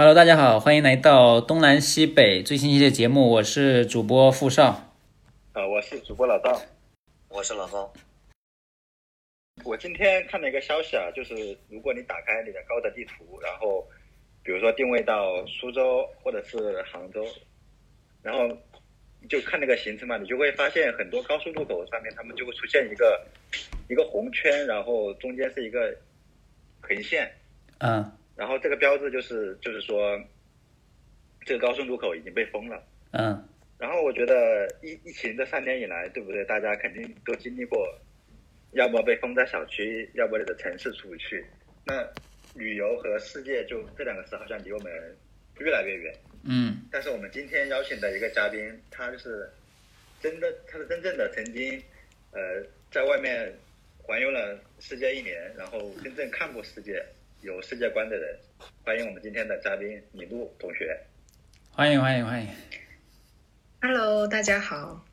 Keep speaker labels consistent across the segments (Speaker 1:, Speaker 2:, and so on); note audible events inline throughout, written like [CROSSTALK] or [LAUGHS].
Speaker 1: Hello，大家好，欢迎来到东南西北最新一期节目，我是主播付少。
Speaker 2: 啊，我是主播老道，
Speaker 3: 我是老高。
Speaker 2: 我今天看了一个消息啊，就是如果你打开你的高德地图，然后比如说定位到苏州或者是杭州，然后就看那个行程嘛，你就会发现很多高速路口上面，他们就会出现一个一个红圈，然后中间是一个横线，
Speaker 1: 嗯
Speaker 2: 然后这个标志就是就是说这个高速路口已经被封了。
Speaker 1: 嗯
Speaker 2: 然后我觉得疫疫情这三年以来，对不对？大家肯定都经历过，要么被封在小区，要么你的城市出不去。那旅游和世界就这两个词好像离我们越来越远。
Speaker 1: 嗯
Speaker 2: 但是我们今天邀请的一个嘉宾，他就是真的，他是真正的曾经，呃，在外面环游了世界一年，然后真正看过世界、有世界观的人。欢迎我们今天的嘉宾李露同学。
Speaker 1: 欢迎欢迎欢迎。
Speaker 4: Hello，大家好，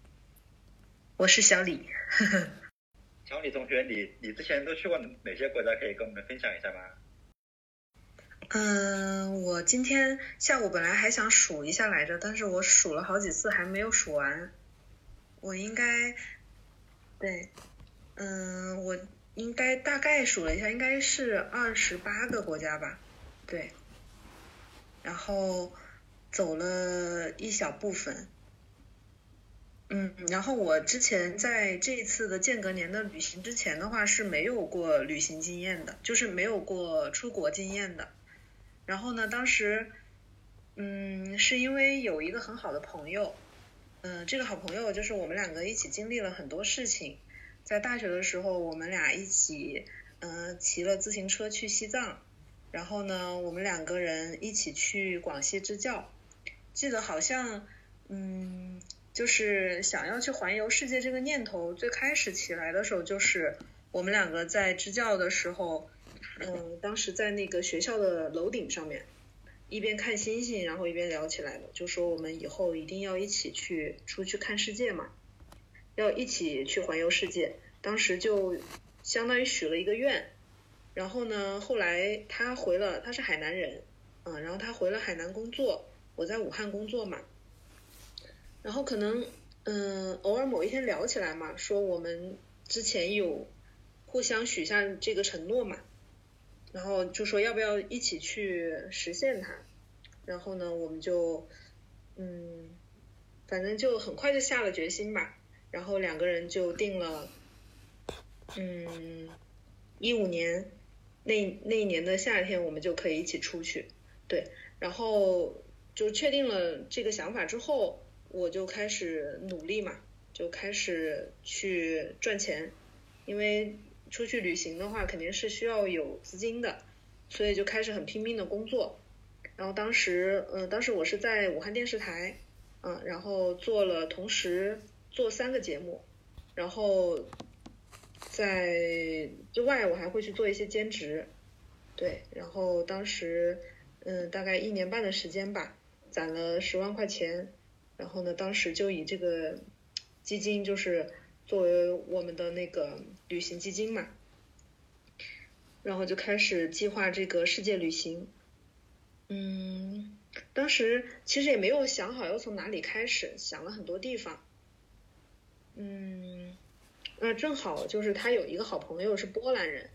Speaker 4: 我是小李。[LAUGHS]
Speaker 2: 小李同学，你你之前都去过哪些国家？可以跟我们分享一下吗？
Speaker 4: 嗯，我今天下午本来还想数一下来着，但是我数了好几次还没有数完。我应该，对，嗯，我应该大概数了一下，应该是二十八个国家吧，对。然后走了一小部分。嗯，然后我之前在这一次的间隔年的旅行之前的话是没有过旅行经验的，就是没有过出国经验的。然后呢，当时，嗯，是因为有一个很好的朋友，嗯、这个好朋友就是我们两个一起经历了很多事情。在大学的时候，我们俩一起，嗯、骑了自行车去西藏，然后呢，我们两个人一起去广西支教。记得好像，嗯，就是想要去环游世界这个念头最开始起来的时候，就是我们两个在支教的时候，嗯，当时在那个学校的楼顶上面，一边看星星，然后一边聊起来了，就说我们以后一定要一起去出去看世界嘛，要一起去环游世界。当时就相当于许了一个愿，然后呢，后来他回了，他是海南人，嗯，然后他回了海南工作，我在武汉工作嘛，然后可能嗯、偶尔某一天聊起来嘛，说我们之前有互相许下这个承诺嘛，然后就说要不要一起去实现它，然后呢，我们就嗯，反正就很快就下了决心吧，然后两个人就定了，嗯，一五年那那一年的夏天，我们就可以一起出去，对，然后就确定了这个想法之后，我就开始努力嘛，就开始去赚钱，因为出去旅行的话，肯定是需要有资金的，所以就开始很拼命的工作。然后当时，呃，当时我是在武汉电视台，嗯、然后做了同时做三个节目，然后在之外我还会去做一些兼职，对，然后当时，嗯、大概一年半的时间吧，攒了十万块钱，然后呢，当时就以这个基金就是作为我们的那个旅行基金嘛，然后就开始计划这个世界旅行。嗯，当时其实也没有想好要从哪里开始，想了很多地方。嗯，那正好就是他有一个好朋友是波兰人，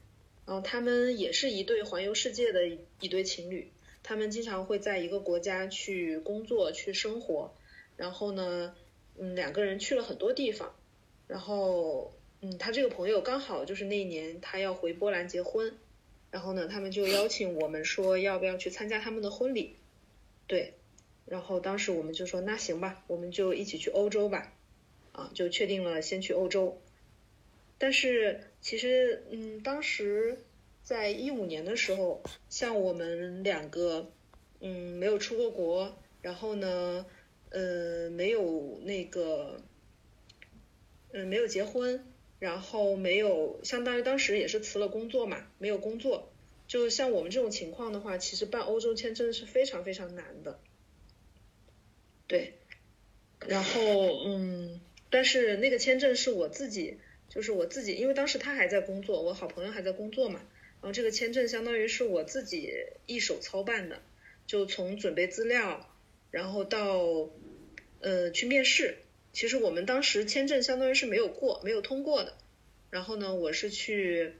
Speaker 4: 然后他们也是一对环游世界的一一对情侣，他们经常会在一个国家去工作、去生活，然后呢，嗯，两个人去了很多地方，然后，嗯，他这个朋友刚好就是那一年他要回波兰结婚，然后呢，他们就邀请我们说要不要去参加他们的婚礼，对，然后当时我们就说那行吧，我们就一起去欧洲吧，啊，就确定了先去欧洲，但是其实，嗯，当时在一五年的时候，像我们两个，嗯，没有出过国，然后呢，呃，没有那个，嗯，没有结婚，然后没有，相当于当时也是辞了工作嘛，没有工作。就像我们这种情况的话，其实办欧洲签证是非常非常难的。对，然后嗯，但是那个签证是我自己，就是我自己，因为当时他还在工作，我好朋友还在工作嘛，然后这个签证相当于是我自己一手操办的，就从准备资料，然后到呃去面试。其实我们当时签证相当于是没有过，没有通过的。然后呢，我是去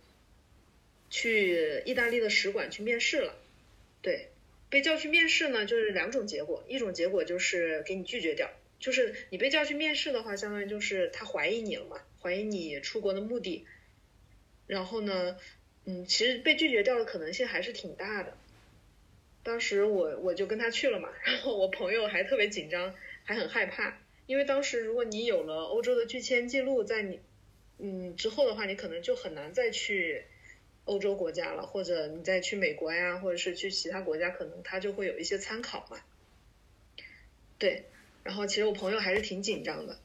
Speaker 4: 去意大利的使馆去面试了。对，被叫去面试呢，就是两种结果，一种结果就是给你拒绝掉，就是你被叫去面试的话，相当于就是他怀疑你了嘛，怀疑你出国的目的。然后呢，嗯，其实被拒绝掉的可能性还是挺大的。当时我我就跟他去了嘛，然后我朋友还特别紧张，还很害怕，因为当时如果你有了欧洲的拒签记录，在你嗯之后的话，你可能就很难再去欧洲国家了，或者你再去美国呀，或者是去其他国家，可能他就会有一些参考嘛。对，然后其实我朋友还是挺紧张的，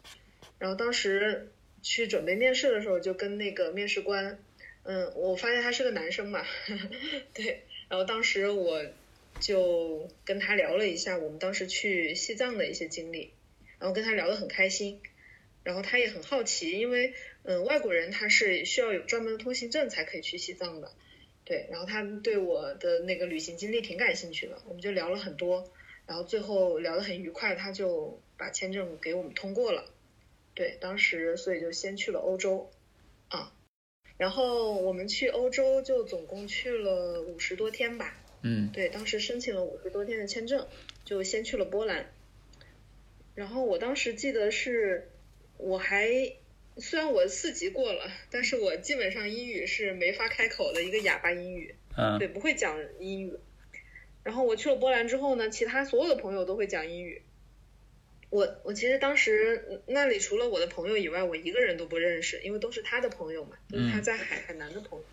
Speaker 4: 然后当时去准备面试的时候，就跟那个面试官，嗯，我发现他是个男生嘛，[LAUGHS] 对，然后当时我。就跟他聊了一下我们当时去西藏的一些经历，然后跟他聊得很开心，然后他也很好奇，因为嗯外国人他是需要有专门的通行证才可以去西藏的，对，然后他对我的那个旅行经历挺感兴趣的，我们就聊了很多，然后最后聊得很愉快，他就把签证给我们通过了，对，当时所以就先去了欧洲，啊，然后我们去欧洲就总共去了五十多天吧。
Speaker 1: 嗯，
Speaker 4: 对，当时申请了五十多天的签证，就先去了波兰。然后我当时记得是，我还虽然我四级过了，但是我基本上英语是没法开口的一个哑巴英语，
Speaker 1: 嗯，
Speaker 4: 对，不会讲英语。然后我去了波兰之后呢，其他所有的朋友都会讲英语。我我其实当时那里除了我的朋友以外，我一个人都不认识，因为都是他的朋友嘛，都是他在海海南的朋友。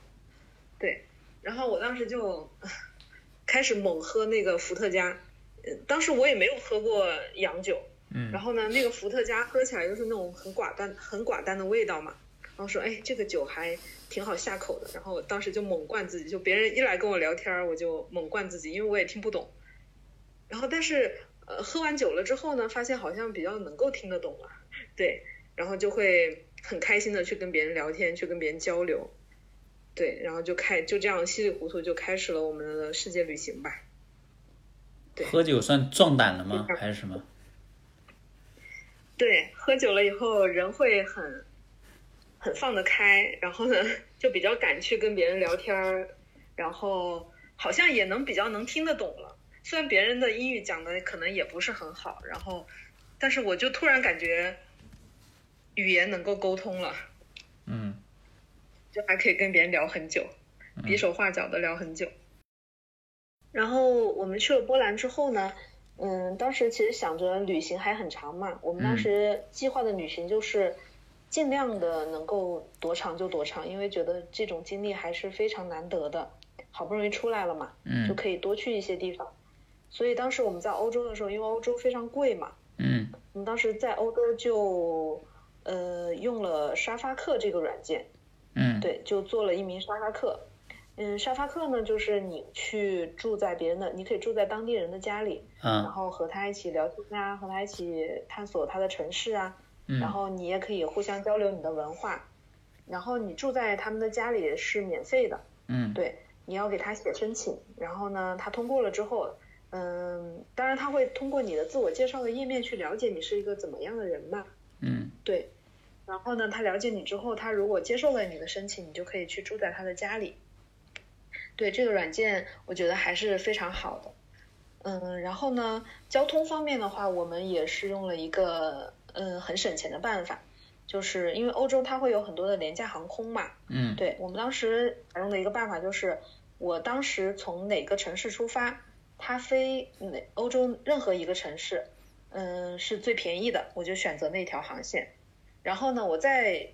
Speaker 4: 对，然后我当时就。开始猛喝那个伏特加，呃，当时我也没有喝过洋酒，
Speaker 1: 嗯，
Speaker 4: 然后呢，那个伏特加喝起来就是那种很寡淡、很寡淡的味道嘛，然后说，哎，这个酒还挺好下口的，然后当时就猛灌自己，就别人一来跟我聊天，我就猛灌自己，因为我也听不懂，然后但是呃，喝完酒了之后呢，发现好像比较能够听得懂了，对，然后就会很开心的去跟别人聊天，去跟别人交流。对，然后就开就这样稀里糊涂就开始了我们的世界旅行吧。对，
Speaker 1: 喝酒算壮胆了吗？还是什么？
Speaker 4: 对，喝酒了以后人会很很放得开，然后呢就比较敢去跟别人聊天儿，然后好像也能比较能听得懂了。虽然别人的英语讲的可能也不是很好，然后但是我就突然感觉语言能够沟通了。
Speaker 1: 嗯。
Speaker 4: 就还可以跟别人聊很久，比手画脚的聊很久。然后我们去了波兰之后呢，嗯，当时其实想着旅行还很长嘛，我们当时计划的旅行就是尽量的能够多长就多长，因为觉得这种经历还是非常难得的，好不容易出来了嘛，
Speaker 1: 嗯，
Speaker 4: 就可以多去一些地方。所以当时我们在欧洲的时候，因为欧洲非常贵嘛，
Speaker 1: 嗯，
Speaker 4: 我们当时在欧洲就呃用了沙发客这个软件。
Speaker 1: 嗯，
Speaker 4: 对，就做了一名沙发客。嗯，沙发客呢，就是你去住在别人的，你可以住在当地人的家里，
Speaker 1: 嗯，
Speaker 4: 然后和他一起聊天啊，和他一起探索他的城市啊，
Speaker 1: 嗯，
Speaker 4: 然后你也可以互相交流你的文化。然后你住在他们的家里是免费的，
Speaker 1: 嗯，
Speaker 4: 对，你要给他写申请，然后呢，他通过了之后，嗯，当然他会通过你的自我介绍的页面去了解你是一个怎么样的人嘛，
Speaker 1: 嗯，
Speaker 4: 对。然后呢，他了解你之后，他如果接受了你的申请，你就可以去住在他的家里。对这个软件，我觉得还是非常好的。嗯，然后呢，交通方面的话，我们也是用了一个嗯很省钱的办法，就是因为欧洲它会有很多的廉价航空嘛。
Speaker 1: 嗯。
Speaker 4: 对我们当时采用的一个办法就是，我当时从哪个城市出发，它飞哪欧洲任何一个城市，嗯是最便宜的，我就选择那条航线。然后呢，我在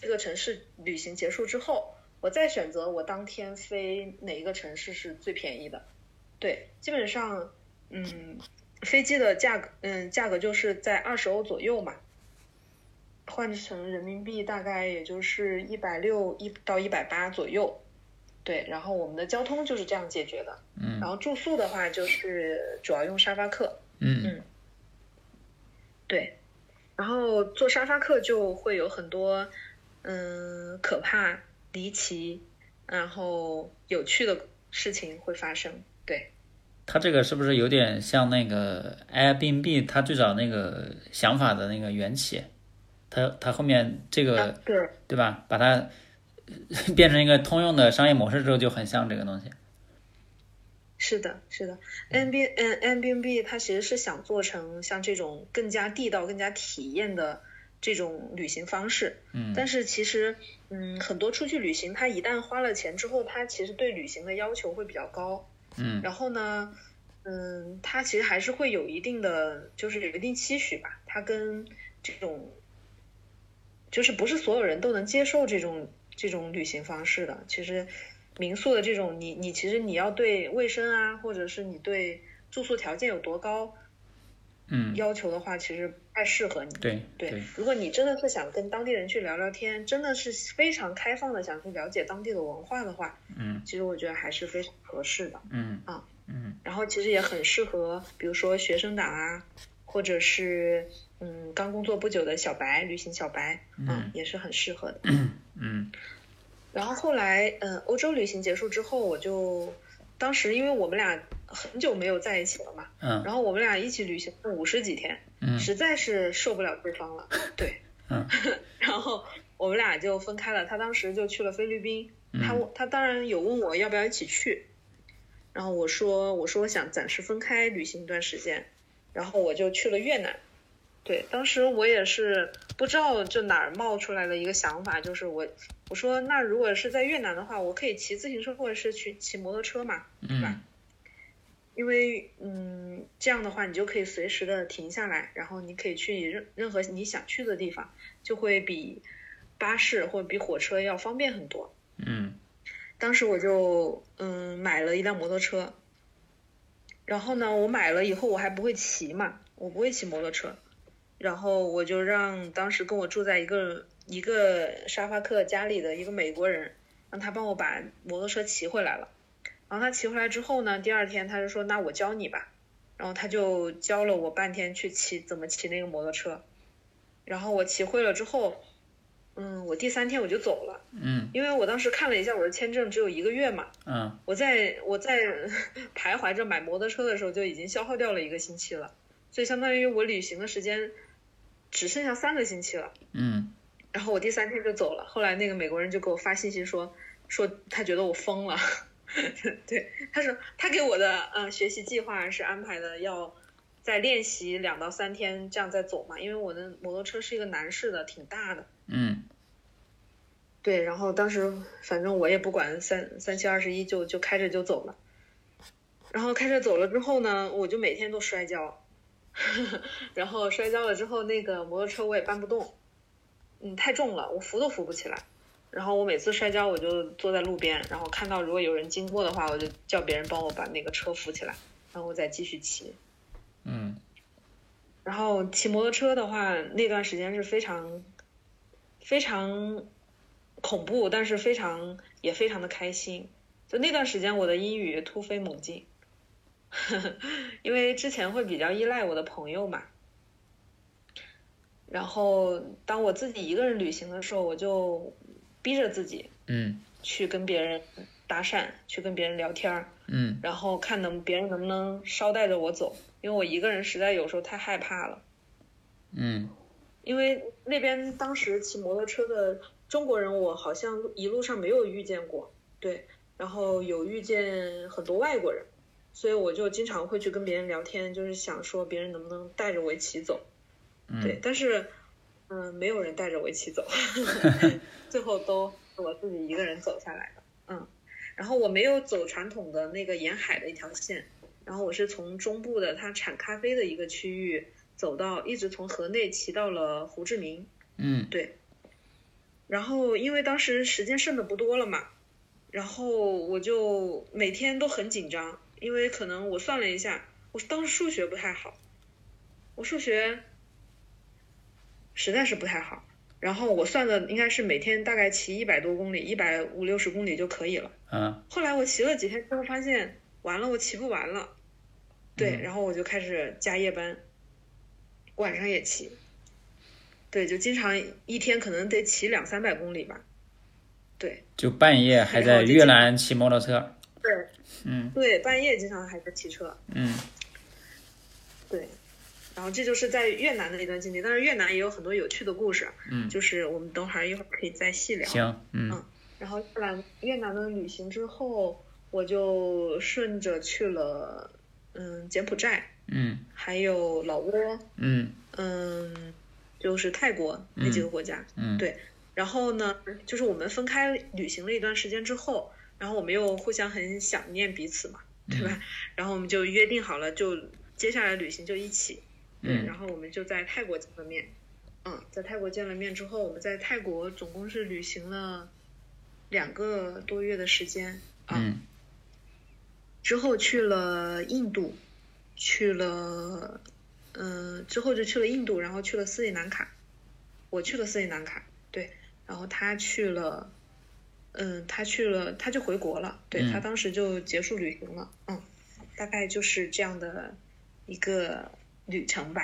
Speaker 4: 这个城市旅行结束之后，我再选择我当天飞哪一个城市是最便宜的。对，基本上，嗯，飞机的价格，嗯，价格就是在二十欧左右嘛，换成人民币大概也就是一百六一到一百八左右。对，然后我们的交通就是这样解决的。
Speaker 1: 嗯。
Speaker 4: 然后住宿的话，就是主要用沙发客。
Speaker 1: 嗯
Speaker 4: 嗯。对。然后做沙发客就会有很多，嗯，可怕、离奇，然后有趣的事情会发生。对，
Speaker 1: 它这个是不是有点像那个 Airbnb 它最早那个想法的那个缘起？它它后面这个
Speaker 4: 对
Speaker 1: 对吧？把它变成一个通用的商业模式之后，就很像这个东西。
Speaker 4: 是的，是的 nbnnbnb 它其实是想做成像这种更加地道、更加体验的这种旅行方式。
Speaker 1: 嗯
Speaker 4: 但是其实，嗯，很多出去旅行，他一旦花了钱之后，他其实对旅行的要求会比较高。
Speaker 1: 嗯
Speaker 4: 然后呢，嗯，他其实还是会有一定的，就是有一定期许吧。他跟这种，就是不是所有人都能接受这种这种旅行方式的。其实民宿的这种，你你其实你要对卫生啊，或者是你对住宿条件有多高
Speaker 1: 嗯，
Speaker 4: 要求的话，其实不太适合你。
Speaker 1: 对
Speaker 4: 对，如果你真的是想跟当地人去聊聊天，真的是非常开放的想去了解当地的文化的话，
Speaker 1: 嗯
Speaker 4: 其实我觉得还是非常合适的。
Speaker 1: 嗯
Speaker 4: 啊
Speaker 1: 嗯
Speaker 4: 然后其实也很适合，比如说学生党啊，或者是嗯刚工作不久的小白，旅行小白，
Speaker 1: 嗯
Speaker 4: 也是很适合的。
Speaker 1: 嗯
Speaker 4: 然后后来，嗯，欧洲旅行结束之后，我就当时因为我们俩很久没有在一起了嘛，
Speaker 1: 嗯
Speaker 4: 然后我们俩一起旅行了五十几天，
Speaker 1: 嗯。
Speaker 4: 实在是受不了对方了，[LAUGHS] 对，
Speaker 1: 嗯。[LAUGHS]
Speaker 4: 然后我们俩就分开了。他当时就去了菲律宾，他
Speaker 1: 嗯
Speaker 4: 他当然有问我要不要一起去，然后我说我说我想暂时分开旅行一段时间，然后我就去了越南。对，当时我也是不知道这哪儿冒出来的一个想法，就是我我说那如果是在越南的话，我可以骑自行车或者是去骑摩托车嘛，对吧？
Speaker 1: 嗯
Speaker 4: 因为嗯，这样的话你就可以随时的停下来，然后你可以去任任何你想去的地方，就会比巴士或者比火车要方便很多。
Speaker 1: 嗯
Speaker 4: 当时我就嗯买了一辆摩托车，然后呢，我买了以后我还不会骑嘛，我不会骑摩托车，然后我就让当时跟我住在一个一个沙发客家里的一个美国人，让他帮我把摩托车骑回来了。然后他骑回来之后呢，第二天他就说那我教你吧，然后他就教了我半天去骑怎么骑那个摩托车，然后我骑会了之后，嗯，我第三天我就走了。
Speaker 1: 嗯。
Speaker 4: 因为我当时看了一下我的签证只有一个月嘛，
Speaker 1: 嗯。
Speaker 4: 我在我在 [LAUGHS] 徘徊着买摩托车的时候就已经消耗掉了一个星期了，所以相当于我旅行的时间只剩下三个星期了。
Speaker 1: 嗯。
Speaker 4: 然后我第三天就走了，后来那个美国人就给我发信息说说他觉得我疯了，[LAUGHS] 对，他说他给我的呃学习计划是安排的要再练习两到三天这样再走嘛，因为我的摩托车是一个男士的，挺大的。
Speaker 1: 嗯
Speaker 4: 对，然后当时反正我也不管三三七二十一，就就开着就走了。然后开车走了之后呢，我就每天都摔跤，[LAUGHS] 然后摔跤了之后，那个摩托车我也搬不动，嗯，太重了，我扶都扶不起来。然后我每次摔跤，我就坐在路边，然后看到如果有人经过的话，我就叫别人帮我把那个车扶起来，然后我再继续骑。
Speaker 1: 嗯
Speaker 4: 然后骑摩托车的话，那段时间是非常非常恐怖，但是非常也非常的开心。就那段时间，我的英语突飞猛进，[LAUGHS] 因为之前会比较依赖我的朋友嘛。然后当我自己一个人旅行的时候，我就逼着自己
Speaker 1: 嗯。
Speaker 4: 去跟别人搭讪，去跟别人聊天儿，
Speaker 1: 嗯。
Speaker 4: 然后看能别人能不能捎带着我走，因为我一个人实在有时候太害怕了。
Speaker 1: 嗯。
Speaker 4: 因为那边当时骑摩托车的中国人，我好像一路上没有遇见过，对，然后有遇见很多外国人，所以我就经常会去跟别人聊天，就是想说别人能不能带着我一起走，对，
Speaker 1: 嗯
Speaker 4: 但是嗯、没有人带着我一起走，[LAUGHS] 最后都是我自己一个人走下来的，嗯，然后我没有走传统的那个沿海的一条线，然后我是从中部的它产咖啡的一个区域走到，一直从河内骑到了胡志明，
Speaker 1: 嗯
Speaker 4: 对。然后因为当时时间剩的不多了嘛，然后我就每天都很紧张，因为可能我算了一下，我当时数学不太好，我数学实在是不太好。然后我算的应该是每天大概骑一百多公里，一百五六十公里就可以了。
Speaker 1: 嗯
Speaker 4: 后来我骑了几天之后发现，完了，我骑不完了。对，
Speaker 1: 嗯
Speaker 4: 然后我就开始加夜班，晚上也骑。对，就经常一天可能得骑两三百公里吧。对，
Speaker 1: 就半夜还在越南骑摩托车。
Speaker 4: 对，
Speaker 1: 嗯
Speaker 4: 对，半夜经常还在骑车，
Speaker 1: 嗯
Speaker 4: 对。然后这就是在越南的一段经历，但是越南也有很多有趣的故事，
Speaker 1: 嗯，
Speaker 4: 就是我们等会儿一会儿可以再细聊。
Speaker 1: 行，嗯
Speaker 4: 然后越南越南的旅行之后，我就顺着去了，嗯，柬埔寨，
Speaker 1: 嗯
Speaker 4: 还有老挝，
Speaker 1: 嗯
Speaker 4: 嗯，就是泰国那几个国家。
Speaker 1: 嗯，
Speaker 4: 对然后呢，就是我们分开旅行了一段时间之后，然后我们又互相很想念彼此嘛，对吧？然后我们就约定好了，就接下来旅行就一起。对，
Speaker 1: 嗯
Speaker 4: 然后我们就在泰国见了面。嗯，在泰国见了面之后，我们在泰国总共是旅行了两个多月的时间啊。
Speaker 1: 嗯
Speaker 4: 之后去了印度，去了，嗯、之后就去了印度，然后去了斯里兰卡，我去了斯里兰卡，对，然后他去了，嗯，他去了，他就回国了，对、
Speaker 1: 嗯
Speaker 4: 他当时就结束旅行了，嗯，大概就是这样的一个旅程吧，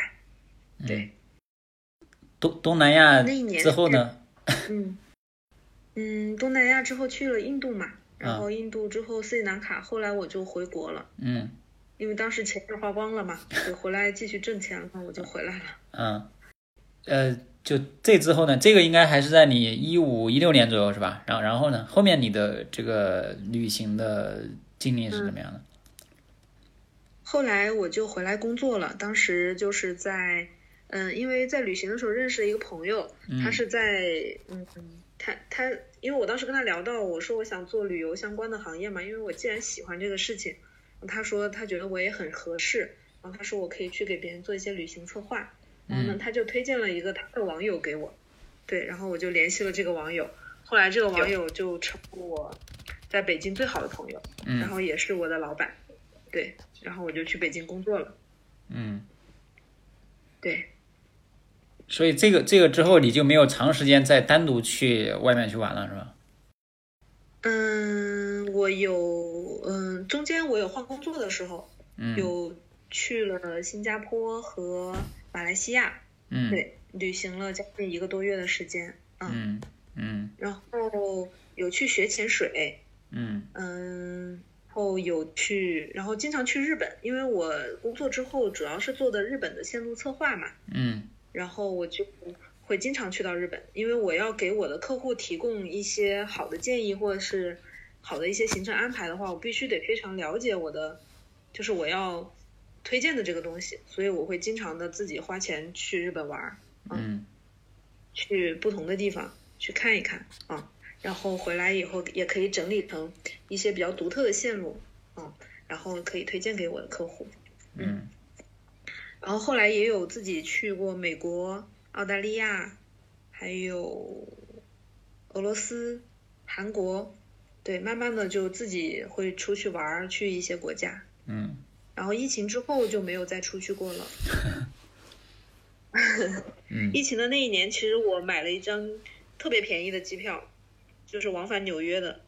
Speaker 4: 对，
Speaker 1: 东东南亚
Speaker 4: 那一年
Speaker 1: 之后呢？
Speaker 4: 嗯，嗯，东南亚之后去了印度嘛，然
Speaker 1: 啊
Speaker 4: 后印度之后斯里兰卡，后来我就回国了。
Speaker 1: 嗯
Speaker 4: 因为当时钱也花光了嘛，就回来继续挣钱了，我就回来了。
Speaker 1: 嗯，呃，就这之后呢，这个应该还是在你一五一六年左右是吧？然后然后呢，后面你的这个旅行的经历是怎么样的？
Speaker 4: 后来我就回来工作了，当时就是在，嗯，因为在旅行的时候认识了一个朋友，他是在，嗯，他他，因为我当时跟他聊到，我说我想做旅游相关的行业嘛，因为我既然喜欢这个事情，他说他觉得我也很合适，然后他说我可以去给别人做一些旅行策划，然后呢，他就推荐了一个他的网友给我，对，然后我就联系了这个网友，后来这个网友就成了我在北京最好的朋友，然
Speaker 1: 嗯
Speaker 4: 后也是我的老板，对，然后我就去北京工作了，
Speaker 1: 嗯，
Speaker 4: 对，
Speaker 1: 所以这个这个之后你就没有长时间再单独去外面去玩了是吧？
Speaker 4: 嗯，我有，嗯，中间我有换工作的时候，
Speaker 1: 嗯。
Speaker 4: 有去了新加坡和马来西亚，
Speaker 1: 嗯。
Speaker 4: 对，旅行了将近一个多月的时间，嗯，
Speaker 1: 嗯。嗯。
Speaker 4: 然后有去学潜水，
Speaker 1: 嗯。
Speaker 4: 嗯，然后有去，然后经常去日本，因为我工作之后主要是做的日本的线路策划嘛，
Speaker 1: 嗯。
Speaker 4: 然后我就会经常去到日本，因为我要给我的客户提供一些好的建议或者是好的一些行程安排的话，我必须得非常了解我的，就是我要推荐的这个东西，所以我会经常的自己花钱去日本玩儿，
Speaker 1: 嗯。
Speaker 4: 去不同的地方去看一看啊，然后回来以后也可以整理成一些比较独特的线路，嗯，然后可以推荐给我的客户。
Speaker 1: 嗯
Speaker 4: 然后后来也有自己去过美国、澳大利亚，还有俄罗斯、韩国，对，慢慢的就自己会出去玩儿，去一些国家。
Speaker 1: 嗯
Speaker 4: 然后疫情之后就没有再出去过了。[LAUGHS]
Speaker 1: 嗯 [LAUGHS]
Speaker 4: 疫情的那一年，其实我买了一张特别便宜的机票，就是往返纽约的。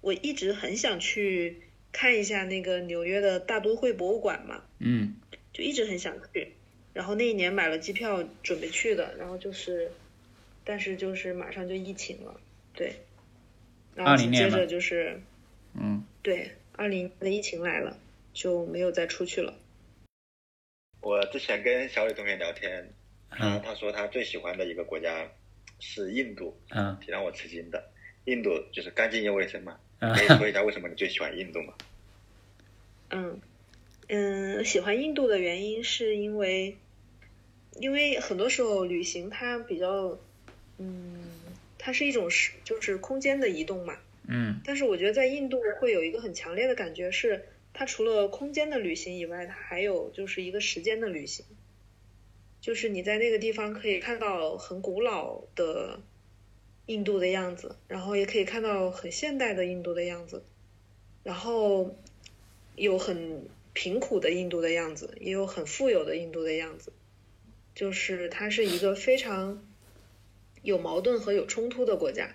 Speaker 4: 我一直很想去看一下那个纽约的大都会博物馆嘛，
Speaker 1: 嗯
Speaker 4: 就一直很想去。然后那一年买了机票准备去的，然后就是，但是就是马上就疫情了，对。然后紧接着就是
Speaker 1: 嗯
Speaker 4: 对二零的疫情来了，就没有再出去了。
Speaker 2: 我之前跟小李同学聊天，他
Speaker 1: 嗯
Speaker 2: 他说他最喜欢的一个国家是印度，
Speaker 1: 嗯
Speaker 2: 挺让我吃惊的。印度就是干净又卫生嘛，
Speaker 1: 嗯
Speaker 2: 可以说一下为什么你最喜欢印度吗？
Speaker 4: 嗯嗯，喜欢印度的原因是因为，因为很多时候旅行它比较，嗯，它是一种时就是空间的移动嘛。
Speaker 1: 嗯
Speaker 4: 但是我觉得在印度会有一个很强烈的感觉是，它除了空间的旅行以外，它还有就是一个时间的旅行，就是你在那个地方可以看到很古老的印度的样子，然后也可以看到很现代的印度的样子，然后有很贫苦的印度的样子，也有很富有的印度的样子，就是它是一个非常有矛盾和有冲突的国家。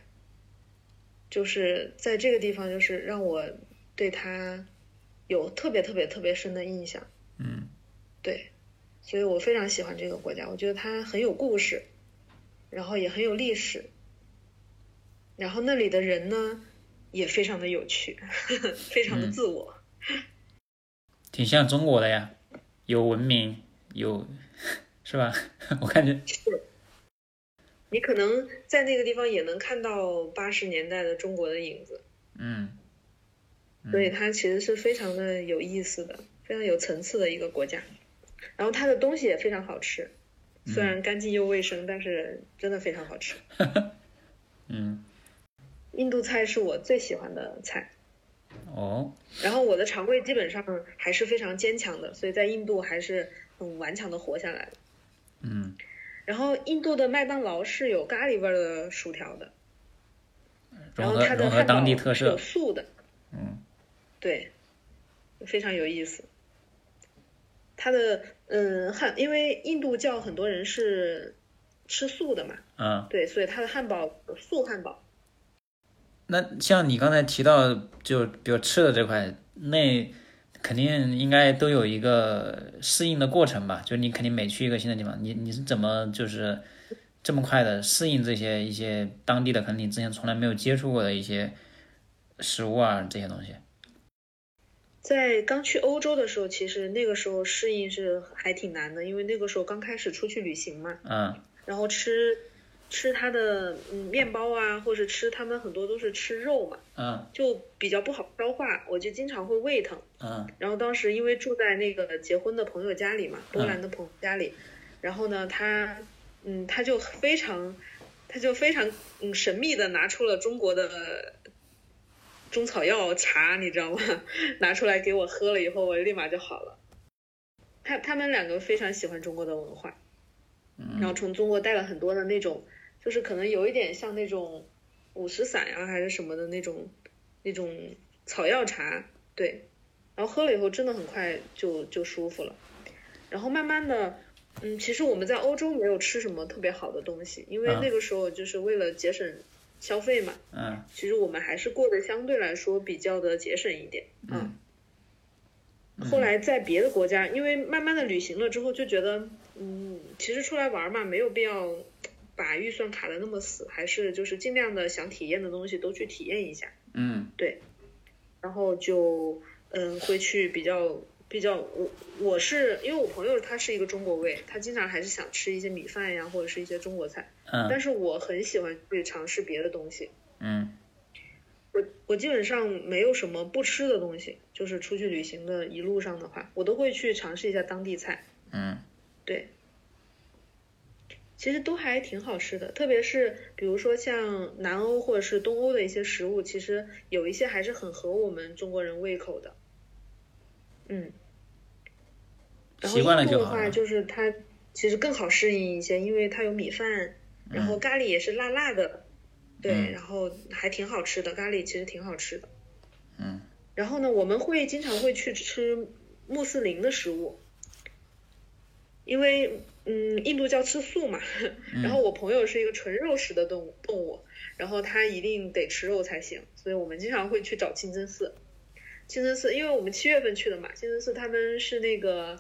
Speaker 4: 就是在这个地方，就是让我对他有特别特别特别深的印象。
Speaker 1: 嗯
Speaker 4: 对，所以我非常喜欢这个国家，我觉得它很有故事，然后也很有历史，然后那里的人呢，也非常的有趣，非常的自我。
Speaker 1: 挺像中国的呀，有文明，有是吧？[LAUGHS] 我感觉
Speaker 4: 是。你可能在那个地方也能看到八十年代的中国的影子。
Speaker 1: 嗯。
Speaker 4: 所以它其实是非常的有意思的，非常有层次的一个国家。然后它的东西也非常好吃，虽然干净又卫生，但是真的非常好吃。[LAUGHS]
Speaker 1: 嗯。
Speaker 4: 印度菜是我最喜欢的菜。
Speaker 1: 哦。
Speaker 4: 然后我的肠胃基本上还是非常坚强的，所以在印度还是很顽强的活下来了。
Speaker 1: 嗯。
Speaker 4: 然后印度的麦当劳是有咖喱味的薯条的，然后它的汉堡是有素的。
Speaker 1: 嗯。
Speaker 4: 对，非常有意思。它的嗯汉，因为印度教很多人是吃素的嘛。
Speaker 1: 嗯。
Speaker 4: 对，所以它的汉堡素汉堡。
Speaker 1: 那像你刚才提到，就比如吃的这块，那肯定应该都有一个适应的过程吧？就你肯定每去一个新的地方，你你是怎么就是这么快的适应这些一些当地的，可能你之前从来没有接触过的一些食物啊这些东西。
Speaker 4: 在刚去欧洲的时候，其实那个时候适应是还挺难的，因为那个时候刚开始出去旅行嘛。
Speaker 1: 嗯。
Speaker 4: 然后吃吃他的嗯面包啊，或者吃他们很多都是吃肉嘛。
Speaker 1: 嗯。
Speaker 4: 就比较不好消化，我就经常会胃疼。
Speaker 1: 嗯。
Speaker 4: 然后当时因为住在那个结婚的朋友家里嘛，波兰的朋友家里，然后呢，他嗯他就非常他就非常嗯神秘的拿出了中国的。中草药茶，你知道吗？[LAUGHS] 拿出来给我喝了以后，我立马就好了。他他们两个非常喜欢中国的文化，然后从中国带了很多的那种，就是可能有一点像那种五石散呀，还是什么的那种那种草药茶，对。然后喝了以后，真的很快就就舒服了。然后慢慢的，嗯，其实我们在欧洲没有吃什么特别好的东西，因为那个时候就是为了节省。消费嘛，
Speaker 1: 嗯，
Speaker 4: 其实我们还是过得相对来说比较的节省一点，
Speaker 1: 嗯。
Speaker 4: 后来在别的国家，因为慢慢的旅行了之后，就觉得，嗯，其实出来玩嘛，没有必要把预算卡的那么死，还是就是尽量的想体验的东西都去体验一下，
Speaker 1: 嗯，
Speaker 4: 对。然后就，嗯，会去比较。比较我我是因为我朋友他是一个中国胃，他经常还是想吃一些米饭呀或者是一些中国菜，
Speaker 1: 嗯，
Speaker 4: 但是我很喜欢去尝试别的东西，
Speaker 1: 嗯，
Speaker 4: 我我基本上没有什么不吃的东西，就是出去旅行的一路上的话，我都会去尝试一下当地菜，
Speaker 1: 嗯，
Speaker 4: 对，其实都还挺好吃的，特别是比如说像南欧或者是东欧的一些食物，其实有一些还是很合我们中国人胃口的，嗯。然后印度的话，就是它其实更好适应一些，因为它有米饭，然后咖喱也是辣辣的，对，然后还挺好吃的，咖喱其实挺好吃的。
Speaker 1: 嗯。
Speaker 4: 然后呢，我们会经常会去吃穆斯林的食物，因为嗯，印度叫吃素嘛，[LAUGHS] 然后我朋友是一个纯肉食的动物动物，然后他一定得吃肉才行，所以我们经常会去找清真寺。清真寺，因为我们七月份去的嘛，清真寺他们是那个。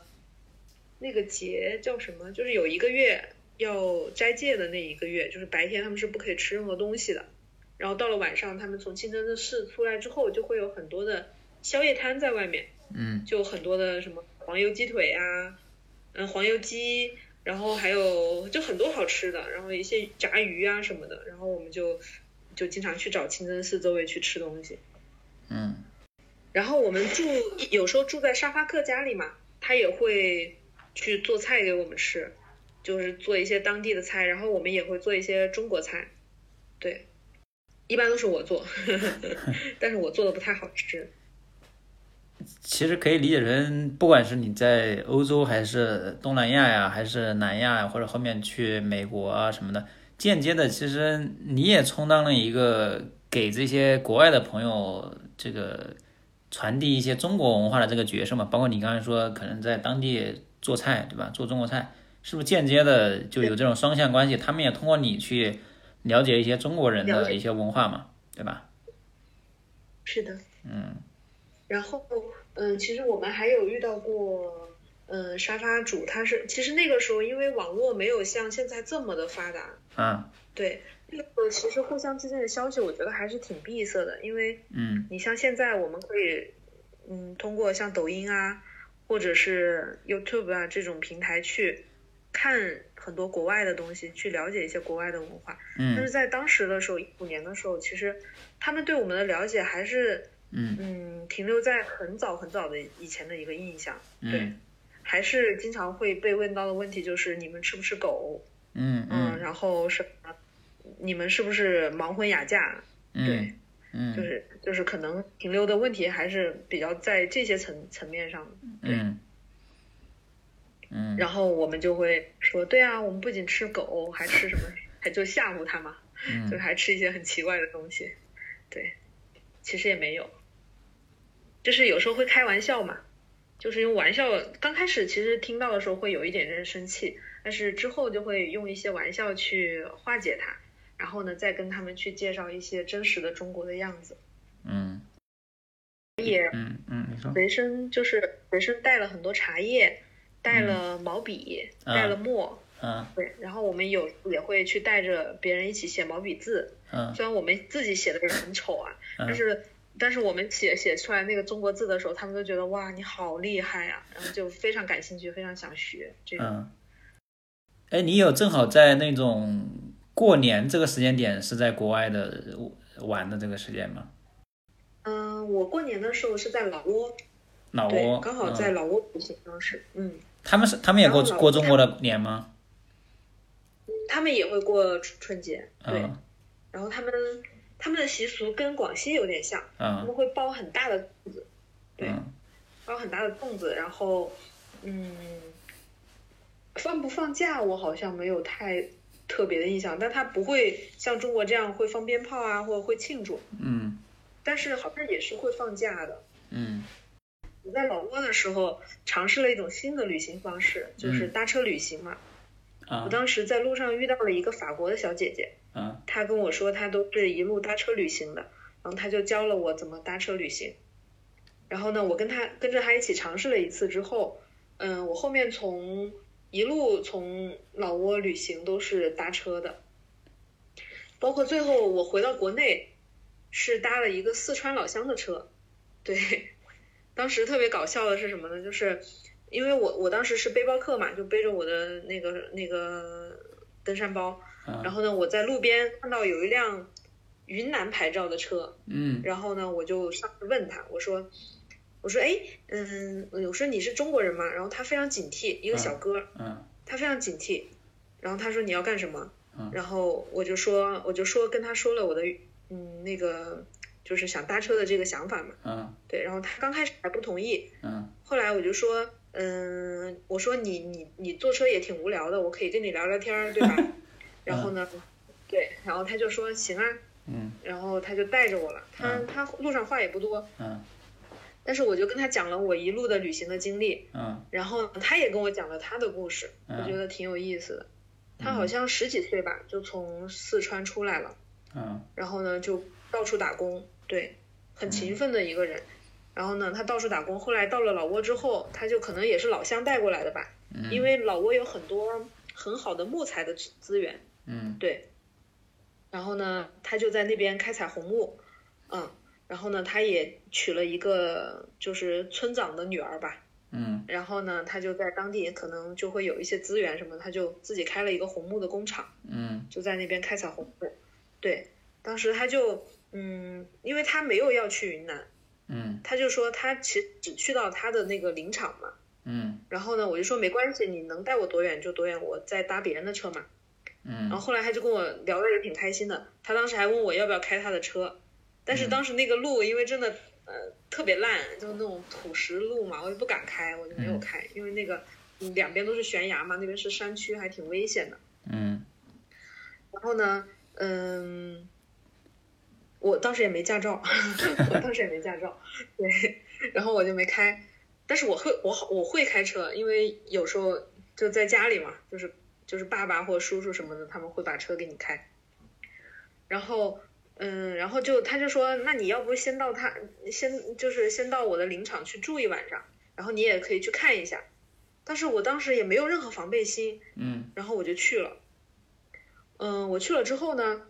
Speaker 4: 那个节叫什么？就是有一个月要斋戒的那一个月，就是白天他们是不可以吃任何东西的。然后到了晚上，他们从清真寺出来之后，就会有很多的宵夜摊在外面。
Speaker 1: 嗯。
Speaker 4: 就很多的什么黄油鸡腿啊，嗯，黄油鸡，然后还有就很多好吃的，然后一些炸鱼啊什么的。然后我们就就经常去找清真寺周围去吃东西。
Speaker 1: 嗯。
Speaker 4: 然后我们住有时候住在沙发客家里嘛，他也会。去做菜给我们吃，就是做一些当地的菜，然后我们也会做一些中国菜，对，一般都是我做，[LAUGHS] 但是我做的不太好吃。
Speaker 1: 其实可以理解成，不管是你在欧洲还是东南亚呀，还是南亚呀，或者后面去美国啊什么的，间接的其实你也充当了一个给这些国外的朋友这个传递一些中国文化的这个角色嘛。包括你刚才说，可能在当地。做菜对吧？做中国菜是不是间接的就有这种双向关系？他们也通过你去了解一些中国人的一些文化嘛，对吧？
Speaker 4: 是的。
Speaker 1: 嗯。
Speaker 4: 然后，嗯，其实我们还有遇到过，嗯，沙发主他是，其实那个时候因为网络没有像现在这么的发达。
Speaker 1: 嗯。
Speaker 4: 对，那个其实互相之间的消息，我觉得还是挺闭塞的，因为
Speaker 1: 嗯
Speaker 4: 你像现在我们可以，嗯，通过像抖音啊，或者是 YouTube 啊这种平台去看很多国外的东西，去了解一些国外的文化。但是
Speaker 1: 嗯
Speaker 4: 在当时的时候，一五年的时候，其实他们对我们的了解还是
Speaker 1: 嗯
Speaker 4: 嗯停留在很早很早的以前的一个印象，对，
Speaker 1: 嗯
Speaker 4: 还是经常会被问到的问题就是你们吃不吃狗？
Speaker 1: 嗯
Speaker 4: 然后什么？你们是不是盲婚哑嫁？对就是就是可能停留的问题还是比较在这些层层面上的。
Speaker 1: 嗯嗯
Speaker 4: 然后我们就会说，对啊，我们不仅吃狗，还吃什么？还就吓唬他嘛，就
Speaker 1: 嗯
Speaker 4: 还吃一些很奇怪的东西。对，其实也没有，就是有时候会开玩笑嘛，就是用玩笑。刚开始其实听到的时候会有一点点生气，但是之后就会用一些玩笑去化解它，然后呢，再跟他们去介绍一些真实的中国的样子。
Speaker 1: 嗯
Speaker 4: 也
Speaker 1: 嗯嗯，你说
Speaker 4: 随身就是随身带了很多茶叶，带了毛笔，
Speaker 1: 嗯
Speaker 4: 带了墨，
Speaker 1: 嗯
Speaker 4: 对，然后我们有也会去带着别人一起写毛笔字，
Speaker 1: 嗯
Speaker 4: 虽然我们自己写的也很丑啊，
Speaker 1: 嗯
Speaker 4: 但是但是我们写写出来那个中国字的时候，他们都觉得哇你好厉害啊，然后就非常感兴趣，非常想学这个。
Speaker 1: 嗯，哎，你有正好在那种过年这个时间点是在国外的玩的这个时间吗？
Speaker 4: 嗯，我过年的时候是在老挝，
Speaker 1: 老，挝，
Speaker 4: 刚好
Speaker 1: 嗯
Speaker 4: 在老挝旅行当时，嗯，
Speaker 1: 他们是他们也过过中国的年吗？
Speaker 4: 他们也会过春春节，对，
Speaker 1: 嗯
Speaker 4: 然后他们他们的习俗跟广西有点像，他
Speaker 1: 嗯
Speaker 4: 们会包很大的粽子，对，
Speaker 1: 嗯。
Speaker 4: 包很大的粽子，然后嗯，放不放假我好像没有太特别的印象，但他不会像中国这样会放鞭炮啊，或者会庆祝，
Speaker 1: 嗯。
Speaker 4: 但是好像也是会放假的。
Speaker 1: 嗯。
Speaker 4: 我在老挝的时候尝试了一种新的旅行方式，就是
Speaker 1: 嗯。
Speaker 4: 搭车旅行嘛。
Speaker 1: 啊。
Speaker 4: 我当时在路上遇到了一个法国的小姐姐，他跟我说他都是一路搭车旅行的，然后他就教了我怎么搭车旅行。然后呢，我跟他跟着他一起尝试了一次之后，嗯，我后面从一路从老挝旅行都是搭车的，包括最后我回到国内是搭了一个四川老乡的车，对，[LAUGHS] 当时特别搞笑的是什么呢？就是因为我我当时是背包客嘛，就背着我的那个那个登山包，然后呢，我在路边看到有一辆云南牌照的车，
Speaker 1: 嗯
Speaker 4: 然后呢，我就上去问他，我说，我说，哎，嗯，我说你是中国人吗？然后他非常警惕，一个小哥，
Speaker 1: 嗯
Speaker 4: 他非常警惕，然后他说你要干什么
Speaker 1: 嗯？
Speaker 4: 然后我就说，我就说跟他说了我的，嗯，那个就是想搭车的这个想法嘛，
Speaker 1: 嗯
Speaker 4: 对，然后他刚开始还不同意，
Speaker 1: 嗯
Speaker 4: 后来我就说，嗯，我说你你你坐车也挺无聊的，我可以跟你聊聊天儿，对吧？[LAUGHS] 然后呢，对，然后他就说行啊，
Speaker 1: 嗯
Speaker 4: 然后他就带着我了。他
Speaker 1: 嗯
Speaker 4: 他路上话也不多，
Speaker 1: 嗯
Speaker 4: 但是我就跟他讲了我一路的旅行的经历，
Speaker 1: 嗯
Speaker 4: 然后他也跟我讲了他的故事，
Speaker 1: 嗯
Speaker 4: 我觉得挺有意思的。他好像十几岁吧，就从四川出来了，
Speaker 1: 嗯
Speaker 4: 然后呢就到处打工，对，很勤奋的一个人。然后呢，他到处打工，后来到了老挝之后，他就可能也是老乡带过来的吧，
Speaker 1: 嗯，
Speaker 4: 因为老挝有很多很好的木材的资资源，
Speaker 1: 嗯
Speaker 4: 对。然后呢，他就在那边开采红木，嗯，然后呢，他也娶了一个就是村长的女儿吧，
Speaker 1: 嗯
Speaker 4: 然后呢，他就在当地可能就会有一些资源什么，他就自己开了一个红木的工厂，
Speaker 1: 嗯
Speaker 4: 就在那边开采红木。对，当时他就嗯，因为他没有要去云南，
Speaker 1: 嗯
Speaker 4: 他就说他其实只去到他的那个林场嘛。
Speaker 1: 嗯
Speaker 4: 然后呢，我就说没关系，你能带我多远就多远，我再搭别人的车嘛。然后
Speaker 1: 嗯
Speaker 4: 后来他就跟我聊的也挺开心的，他当时还问我要不要开他的车，但是当时那个路因为真的呃特别烂，就是那种土石路嘛，我也不敢开，我就没有开，因为那个嗯两边都是悬崖嘛，那边是山区，还挺危险的。
Speaker 1: 嗯。
Speaker 4: 然后呢，嗯，我当时也没驾照，[LAUGHS] 我当时也没驾照，对，然后我就没开，但是我会，我好，我会开车，因为有时候就在家里嘛，就是就是爸爸或叔叔什么的，他们会把车给你开，然后。嗯，然后就他就说，那你要不先到他先就是先到我的林场去住一晚上，然后你也可以去看一下。但是我当时也没有任何防备心，
Speaker 1: 嗯
Speaker 4: 然后我就去了。嗯，我去了之后呢，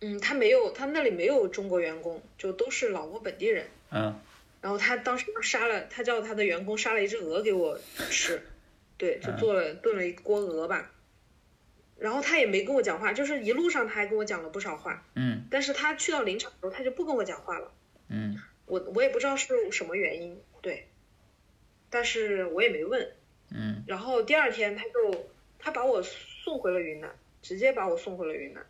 Speaker 4: 嗯，他没有，他那里没有中国员工，就都是老挝本地人。
Speaker 1: 嗯
Speaker 4: 然后他当时杀了，他叫他的员工杀了一只鹅给我吃，对，就做了炖了一锅鹅吧。然后他也没跟我讲话，就是一路上他还跟我讲了不少话，
Speaker 1: 嗯
Speaker 4: 但是他去到林场的时候，他就不跟我讲话了。
Speaker 1: 嗯
Speaker 4: 我我也不知道是什么原因，对，但是我也没问。
Speaker 1: 嗯
Speaker 4: 然后第二天他就他把我送回了云南，直接把我送回了云南，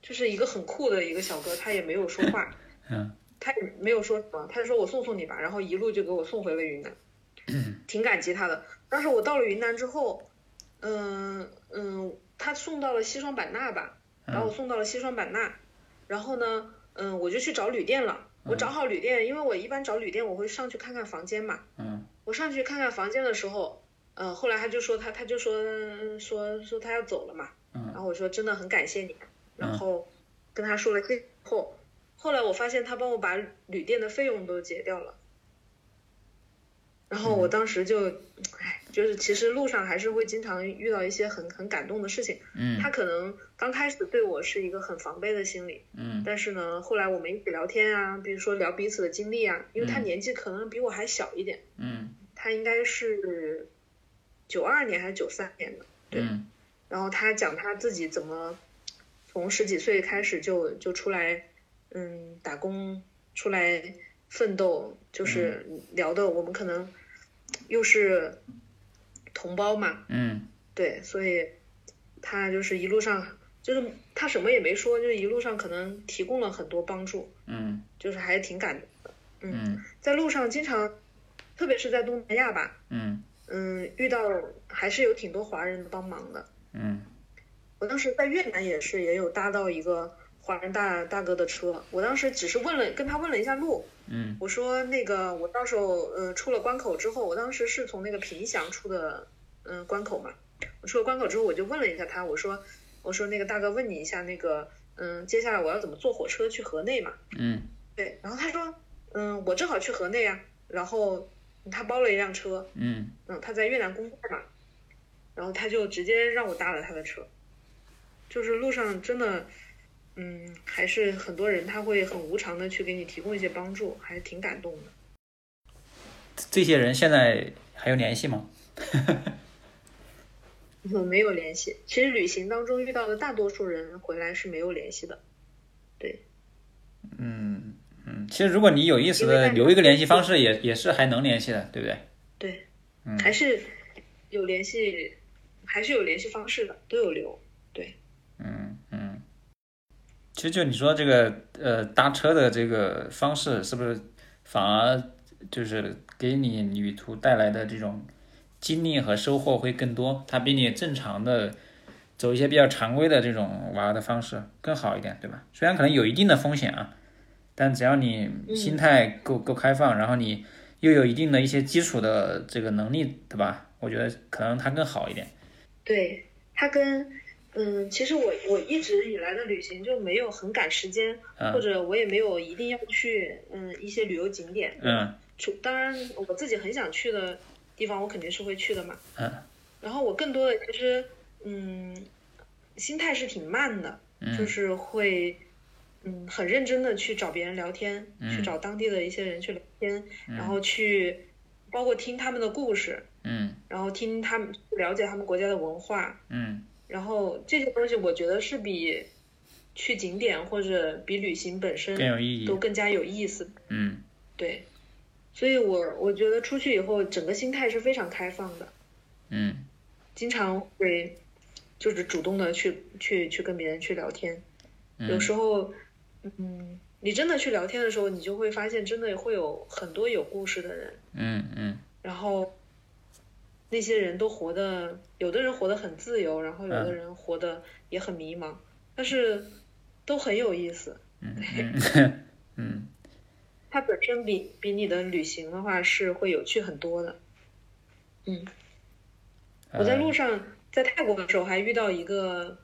Speaker 4: 就是一个很酷的一个小哥，他也没有说话，[LAUGHS]
Speaker 1: 嗯
Speaker 4: 他也没有说什么，他就说我送送你吧，然后一路就给我送回了云南，[LAUGHS] 挺感激他的。但是我到了云南之后，嗯嗯，他送到了西双版纳吧，把我送到了西双版纳，然后呢，嗯，我就去找旅店了。我找好旅店，因为我一般找旅店我会上去看看房间嘛。
Speaker 1: 嗯。
Speaker 4: 我上去看看房间的时候，呃，后来他就说他他就说说说他要走了嘛，嗯。然
Speaker 1: 嗯
Speaker 4: 后我说真的很感谢你，然后跟他说了谢后，后来我发现他帮我把旅店的费用都结掉了，然后我当时就，哎，就是其实路上还是会经常遇到一些很很感动的事情，
Speaker 1: 嗯。
Speaker 4: 他可能刚开始对我是一个很防备的心理，
Speaker 1: 嗯。
Speaker 4: 但是呢，后来我们一起聊天啊，比如说聊彼此的经历啊，因为他
Speaker 1: 嗯。
Speaker 4: 年纪可能比我还小一点。
Speaker 1: 嗯。
Speaker 4: 他应该是九二年还是九三年的，对。
Speaker 1: 嗯。
Speaker 4: 然后他讲他自己怎么从十几岁开始就就出来，嗯，打工出来奋斗，就是聊的我们可能又是同胞嘛，
Speaker 1: 嗯。
Speaker 4: 对，所以他就是一路上就是他什么也没说，就是一路上可能提供了很多帮助，
Speaker 1: 嗯。
Speaker 4: 就是还挺感动的。
Speaker 1: 嗯。
Speaker 4: 在路上经常，特别是在东南亚吧，
Speaker 1: 嗯。
Speaker 4: 嗯，遇到还是有挺多华人帮忙的。
Speaker 1: 嗯。
Speaker 4: 我当时在越南也是，也有搭到一个华人大大哥的车。我当时只是问了，跟他问了一下路。
Speaker 1: 嗯
Speaker 4: 我说那个，我到时候呃出了关口之后，我当时是从那个凭祥出的嗯、呃关口嘛。我出了关口之后，我就问了一下他，我说我说那个大哥问你一下那个嗯、接下来我要怎么坐火车去河内嘛？
Speaker 1: 嗯
Speaker 4: 对，然后他说嗯我正好去河内啊，然后他包了一辆车，
Speaker 1: 嗯
Speaker 4: 嗯，他在越南工作嘛，然后他就直接让我搭了他的车，就是路上真的，嗯，还是很多人他会很无偿的去给你提供一些帮助，还挺感动的。
Speaker 1: 这些人现在还有联系吗？[LAUGHS]
Speaker 4: 我没有联系，其实旅行当中遇到的大多数人回来是没有联系的。对，
Speaker 1: 嗯嗯，其实如果你有意识
Speaker 4: 因为大家
Speaker 1: 的留一个联系方式也，也是还能联系的，对不对？
Speaker 4: 对，
Speaker 1: 嗯
Speaker 4: 还是有联系，还是有联系方式的，都有留。对，
Speaker 1: 嗯嗯。其实就你说这个呃搭车的这个方式，是不是反而就是给你旅途带来的这种经历和收获会更多？它比你正常的走一些比较常规的这种玩的方式更好一点，对吧？虽然可能有一定的风险啊，但只要你心态够够开放，然后你又有一定的一些基础的这个能力，对吧？我觉得可能它更好一点。
Speaker 4: 对，它跟嗯，其实我我一直以来的旅行就没有很赶时间，
Speaker 1: 嗯
Speaker 4: 或者我也没有一定要去嗯一些旅游景点。
Speaker 1: 嗯
Speaker 4: 除当然我自己很想去的地方，我肯定是会去的嘛。
Speaker 1: 嗯
Speaker 4: 然后我更多的其实嗯，心态是挺慢的，就
Speaker 1: 嗯
Speaker 4: 是会嗯很认真的去找别人聊天，
Speaker 1: 嗯
Speaker 4: 去找当地的一些人去聊天，然后去包括听他们的故事，
Speaker 1: 嗯
Speaker 4: 然后听他们了解他们国家的文化。
Speaker 1: 嗯
Speaker 4: 然后这些东西，我觉得是比去景点或者比旅行本身
Speaker 1: 更有意义
Speaker 4: 都更加有意思。
Speaker 1: 嗯
Speaker 4: 对，所以我我觉得出去以后，整个心态是非常开放的，
Speaker 1: 嗯
Speaker 4: 经常会就是主动的去去去跟别人去聊天。有时候，嗯，你真的去聊天的时候，你就会发现，真的会有很多有故事的人，
Speaker 1: 嗯嗯
Speaker 4: 然后那些人都活得，有的人活得很自由，然后有的人活得也很迷茫，但是都很有意思。[LAUGHS]
Speaker 1: 嗯 [LAUGHS] 嗯嗯
Speaker 4: 它本身比比你的旅行的话是会有趣很多的。嗯，我在路上在泰国的时候还遇到一个，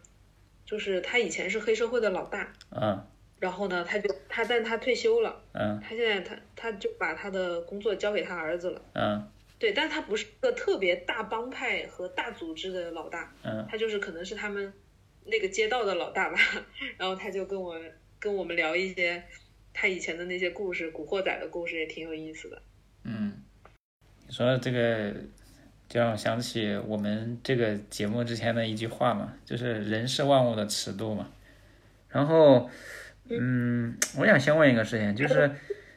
Speaker 4: 就是他以前是黑社会的老大，
Speaker 1: 嗯
Speaker 4: 然后呢，他就他但他退休了，
Speaker 1: 嗯
Speaker 4: 他现在他他就把他的工作交给他儿子了。
Speaker 1: 嗯
Speaker 4: 对，但他不是个特别大帮派和大组织的老大，
Speaker 1: 嗯
Speaker 4: 他就是可能是他们那个街道的老大吧，然后他就跟我跟我们聊一些他以前的那些故事，古惑仔的故事也挺有意思的。
Speaker 1: 嗯，你说这个就让我想起我们这个节目之前的一句话嘛，就是人是万物的尺度嘛。然后，嗯，我想先问一个事情，就是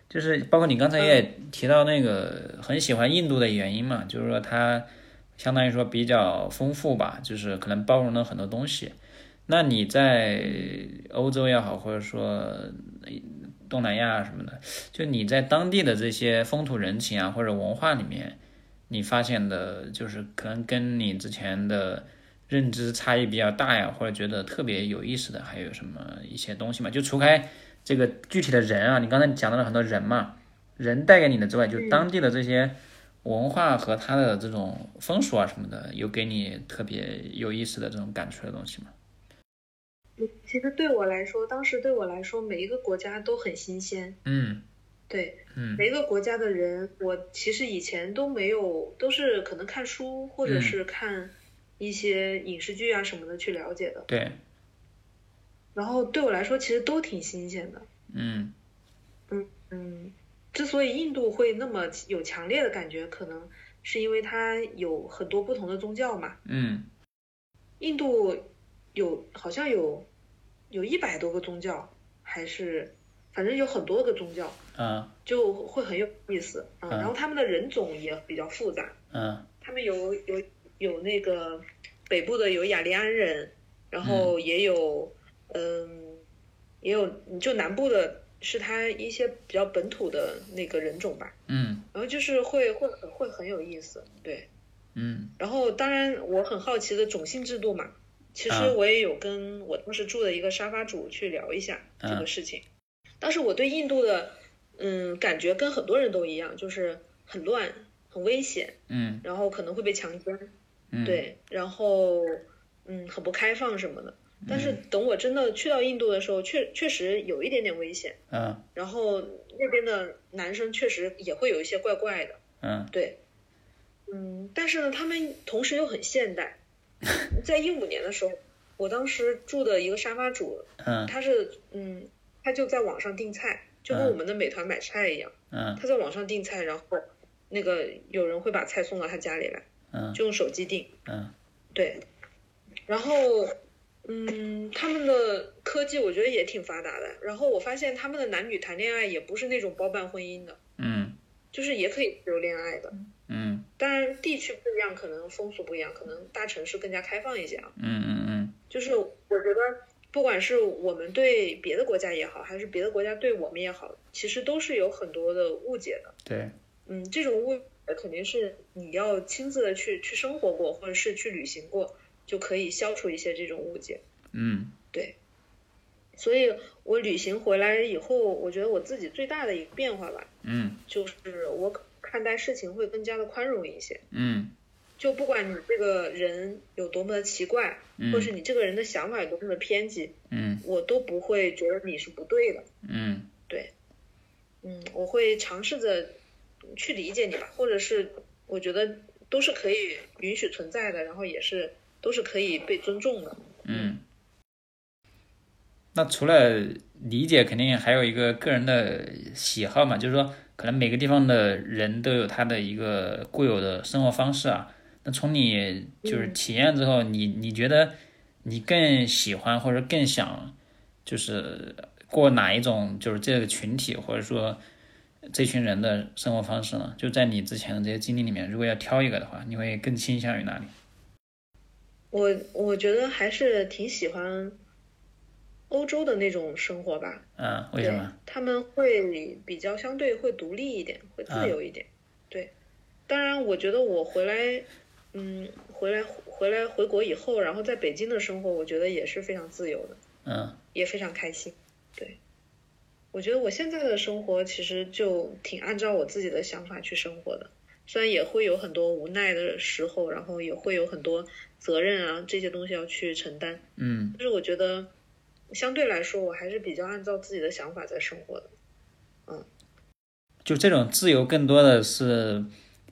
Speaker 1: 就是包括你刚才也提到那个很喜欢印度的原因嘛，就是说它相当于说比较丰富吧，就是可能包容了很多东西。那你在欧洲也好，或者说东南亚什么的，就你在当地的这些风土人情啊或者文化里面，你发现的就是可能跟你之前的认知差异比较大呀，或者觉得特别有意思的，还有什么一些东西嘛？就除开这个具体的人啊，你刚才讲到了很多人嘛，人带给你的之外，就当地的这些文化和它的这种风俗啊什么的，有给你特别有意思的这种感触的东西吗？
Speaker 4: 其实对我来说，当时对我来说，每一个国家都很新鲜。
Speaker 1: 嗯
Speaker 4: 对，
Speaker 1: 嗯
Speaker 4: 每一个国家的人，我其实以前都没有，都是可能看书或者
Speaker 1: 嗯
Speaker 4: 是看一些影视剧啊什么的去了解的。
Speaker 1: 对，
Speaker 4: 然后对我来说，其实都挺新鲜的。
Speaker 1: 嗯
Speaker 4: 嗯嗯，之所以印度会那么有强烈的感觉，可能是因为它有很多不同的宗教嘛。
Speaker 1: 嗯
Speaker 4: 印度有好像有有一百多个宗教，还是反正有很多个宗教，
Speaker 1: 啊
Speaker 4: 就会很有意思。嗯，
Speaker 1: 嗯
Speaker 4: 然后他们的人种也比较复杂，
Speaker 1: 嗯
Speaker 4: 他们有有有那个北部的有雅利安人，然后也有嗯也有就南部的是他一些比较本土的那个人种吧，
Speaker 1: 嗯。
Speaker 4: 然后就是会会很会很有意思，对。
Speaker 1: 嗯。
Speaker 4: 然后当然我很好奇的种姓制度嘛，其实
Speaker 1: 啊。
Speaker 4: 我也有跟我当时住的一个沙发主去聊一下这
Speaker 1: 啊
Speaker 4: 个事情。当时我对印度的嗯感觉跟很多人都一样，就是很乱、很危险，
Speaker 1: 嗯。
Speaker 4: 然后可能会被强奸，
Speaker 1: 嗯，
Speaker 4: 对，然后嗯很不开放什么的。但是等我真的去到印度的时候，确确实有一点点危险。
Speaker 1: 嗯。
Speaker 4: 然后那边的男生确实也会有一些怪怪的，
Speaker 1: 嗯。
Speaker 4: 对，嗯，但是呢，他们同时又很现代。[LAUGHS] 在一五年的时候，我当时住的一个沙发主，
Speaker 1: 嗯。
Speaker 4: 他是嗯，他就在网上订菜，就跟
Speaker 1: 嗯。
Speaker 4: 我们的美团买菜一样，
Speaker 1: 嗯。
Speaker 4: 他在网上订菜，然后那个有人会把菜送到他家里来，
Speaker 1: 嗯。
Speaker 4: 就用手机订，
Speaker 1: 嗯。
Speaker 4: 对，然后。嗯，他们的科技我觉得也挺发达的。然后我发现他们的男女谈恋爱也不是那种包办婚姻的，
Speaker 1: 嗯
Speaker 4: 就是也可以自由恋爱的。
Speaker 1: 嗯
Speaker 4: 当然地区不一样，可能风俗不一样，可能大城市更加开放一些啊。
Speaker 1: 嗯嗯嗯
Speaker 4: 就是我觉得，不管是我们对别的国家也好，还是别的国家对我们也好，其实都是有很多的误解的。
Speaker 1: 对，
Speaker 4: 嗯，这种误解肯定是你要亲自的去去生活过，或者是去旅行过，就可以消除一些这种误解。
Speaker 1: 嗯对
Speaker 4: 所以我旅行回来以后，我觉得我自己最大的一个变化吧，
Speaker 1: 嗯
Speaker 4: 就是我看待事情会更加的宽容一些。
Speaker 1: 嗯
Speaker 4: 就不管你这个人有多么的奇怪，
Speaker 1: 嗯
Speaker 4: 或是你这个人的想法有多么的偏激，
Speaker 1: 嗯
Speaker 4: 我都不会觉得你是不对的。
Speaker 1: 嗯
Speaker 4: 对，嗯，我会尝试着去理解你吧，或者是我觉得都是可以允许存在的，然后也是都是可以被尊重的。
Speaker 1: 嗯。那除了理解，肯定还有一个个人的喜好嘛，就是说，可能每个地方的人都有他的一个固有的生活方式啊。那从你就是体验之后，你你觉得你更喜欢或者更想，就是过哪一种就是这个群体或者说这群人的生活方式呢？就在你之前的这些经历里面，如果要挑一个的话，你会更倾向于哪里？
Speaker 4: 我我觉得还是挺喜欢欧洲的那种生活吧。
Speaker 1: 嗯，为什么？
Speaker 4: 对？他们会比较相对会独立一点，会自由一点。对，当然我觉得我回来，嗯，回来回来回国以后，然后在北京的生活，我觉得也是非常自由的，
Speaker 1: 嗯
Speaker 4: 也非常开心。对，我觉得我现在的生活其实就挺按照我自己的想法去生活的，虽然也会有很多无奈的时候，然后也会有很多责任啊这些东西要去承担，
Speaker 1: 嗯
Speaker 4: 但是我觉得相对来说，我还是比较按照自己的想法在生活的。
Speaker 1: 嗯就这种自由，更多的是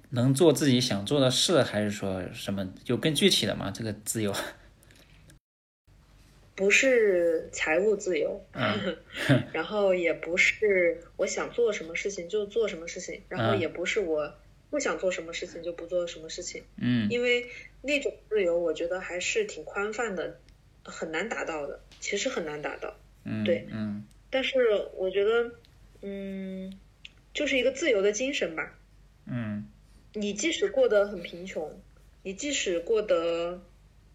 Speaker 1: 能做自己想做的事，还是说什么有更具体的吗？这个自由？[LAUGHS]
Speaker 4: 不是财务自由，
Speaker 1: 嗯 [LAUGHS]
Speaker 4: 然后也不是我想做什么事情就做什么事情，然后
Speaker 1: 嗯
Speaker 4: 也不是我不想做什么事情就不做什么事情，
Speaker 1: 嗯
Speaker 4: 因为那种自由，我觉得还是挺宽泛的，很难达到的，其实很难达到。
Speaker 1: 嗯，
Speaker 4: 对
Speaker 1: 嗯
Speaker 4: 但是我觉得，嗯，就是一个自由的精神吧。
Speaker 1: 嗯
Speaker 4: 你即使过得很贫穷，你即使过得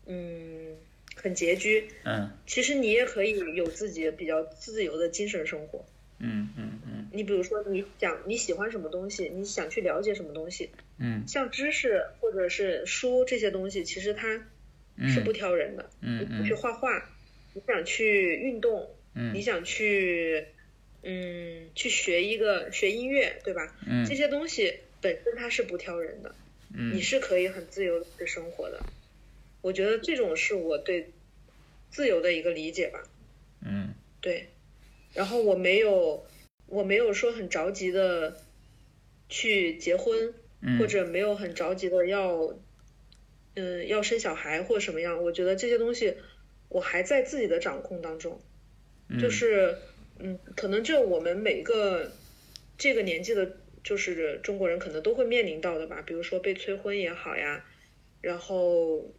Speaker 4: 嗯很拮据，
Speaker 1: 嗯
Speaker 4: 其实你也可以有自己比较自由的精神生活。
Speaker 1: 嗯嗯嗯
Speaker 4: 你比如说，你想你喜欢什么东西，你想去了解什么东西，
Speaker 1: 嗯
Speaker 4: 像知识或者是书这些东西，其实它是不挑人的。
Speaker 1: 嗯
Speaker 4: 你想去画画，你想去运动，
Speaker 1: 嗯
Speaker 4: 你想去嗯去学一个学音乐，对吧？
Speaker 1: 嗯
Speaker 4: 这些东西本身它是不挑人的，
Speaker 1: 嗯
Speaker 4: 你是可以很自由的生活的。我觉得这种是我对自由的一个理解吧。
Speaker 1: 嗯
Speaker 4: 对，然后我没有，我没有说很着急的去结婚，
Speaker 1: 嗯
Speaker 4: 或者没有很着急的要，嗯，要生小孩或者什么样。我觉得这些东西我还在自己的掌控当中，就是，嗯，可能这我们每一个这个年纪的，就是中国人可能都会面临到的吧，比如说被催婚也好呀，然后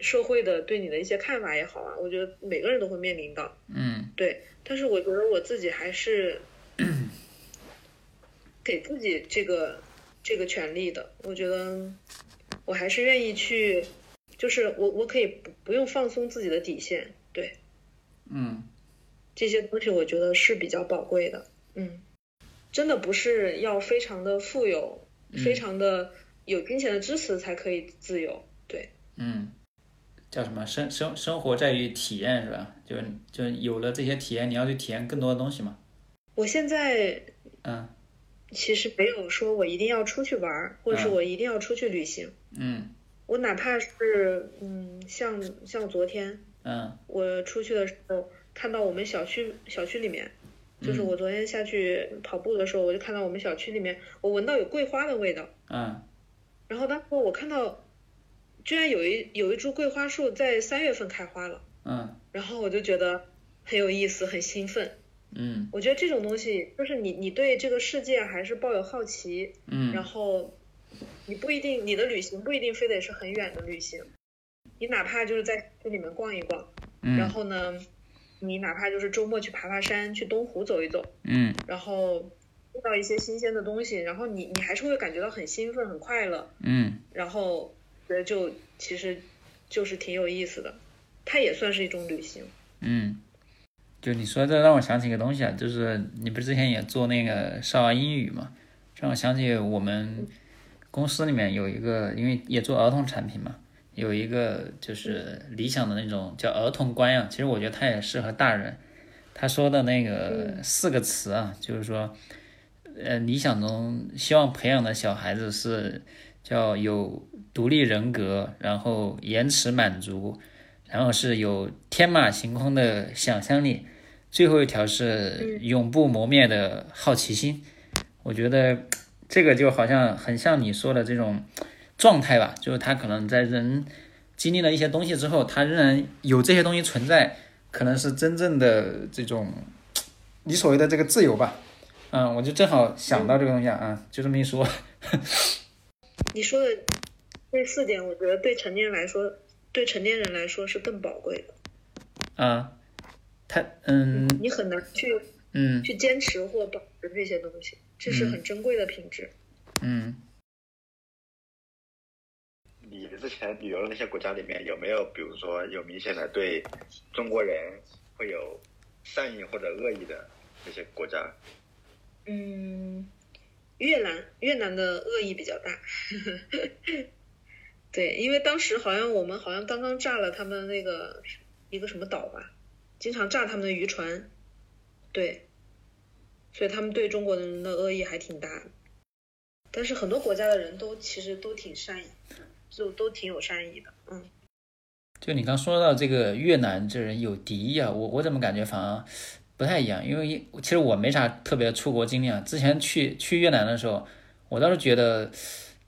Speaker 4: 社会的对你的一些看法也好啊，我觉得每个人都会面临到。
Speaker 1: 嗯
Speaker 4: 对，但是我觉得我自己还是 [CLEARS THROAT] 给自己这个这个权利的。我觉得我还是愿意去，就是我我可以不不用放松自己的底线。对，
Speaker 1: 嗯
Speaker 4: 这些东西我觉得是比较宝贵的。嗯，真的不是要非常的富有，非常的有金钱的支持才可以自由。对，
Speaker 1: 嗯，叫什么生生生活在于体验是吧？就就有了这些体验，你要去体验更多的东西嘛。
Speaker 4: 我现在
Speaker 1: 嗯
Speaker 4: 其实没有说我一定要出去玩儿，或者是
Speaker 1: 嗯
Speaker 4: 我一定要出去旅行。
Speaker 1: 嗯
Speaker 4: 我哪怕是嗯，像像昨天
Speaker 1: 嗯
Speaker 4: 我出去的时候，看到我们小区小区里面，就是
Speaker 1: 嗯
Speaker 4: 我昨天下去跑步的时候，我就看到我们小区里面，我闻到有桂花的味道。
Speaker 1: 嗯
Speaker 4: 然后当时我看到，居然有一有一株桂花树在三月份开花了，
Speaker 1: 嗯
Speaker 4: 然后我就觉得很有意思，很兴奋。
Speaker 1: 嗯。
Speaker 4: 我觉得这种东西，就是你你对这个世界还是抱有好奇，嗯。然
Speaker 1: 嗯
Speaker 4: 后你不一定你的旅行不一定非得是很远的旅行，你哪怕就是在这里面逛一逛，嗯。然
Speaker 1: 嗯
Speaker 4: 后呢，你哪怕就是周末去爬爬山，去东湖走一走，
Speaker 1: 嗯。
Speaker 4: 然后遇到一些新鲜的东西，然后你你还是会感觉到很兴奋、很快乐，
Speaker 1: 嗯。
Speaker 4: 然后觉得就其实就是挺有意思的，它也算是一种旅行。
Speaker 1: 嗯，就你说这让我想起一个东西啊，就是你不是之前也做那个少儿英语嘛，让我想起我们公司里面有一个，因为也做儿童产品嘛，有一个就是理想的那种叫儿童观呀，其实我觉得它也适合大人。他说的那个四个词啊，就是说，呃，理想中希望培养的小孩子是叫有独立人格，然后延迟满足，然后是有天马行空的想象力，最后一条是永不磨灭的好奇心。我觉得这个就好像很像你说的这种状态吧，就是他可能在人经历了一些东西之后，他仍然有这些东西存在，可能是真正的这种你所谓的这个自由吧。嗯，我就正好想到这个东西啊，啊就这么一说。[LAUGHS]
Speaker 4: 你说的这四点，我觉得对成年人来说，对成年人来说是更宝贵的。
Speaker 1: 啊，他嗯
Speaker 4: 你很难去
Speaker 1: 嗯
Speaker 4: 去坚持或保持这些东西，这是很珍贵的品质。
Speaker 1: 嗯
Speaker 2: 你之前旅游的那些国家里面，有没有比如说有明显的对中国人会有善意或者恶意的那些国家？
Speaker 4: 嗯，越南越南的恶意比较大。[LAUGHS] 对，因为当时好像我们好像刚刚炸了他们那个一个什么岛吧，经常炸他们的渔船，对，所以他们对中国人的恶意还挺大。但是很多国家的人都其实都挺善意，就都挺有善意的，嗯。
Speaker 1: 就你刚说到这个越南这人有敌意啊，我我怎么感觉反而不太一样？因为其实我没啥特别出国经历啊。之前去去越南的时候，我倒是觉得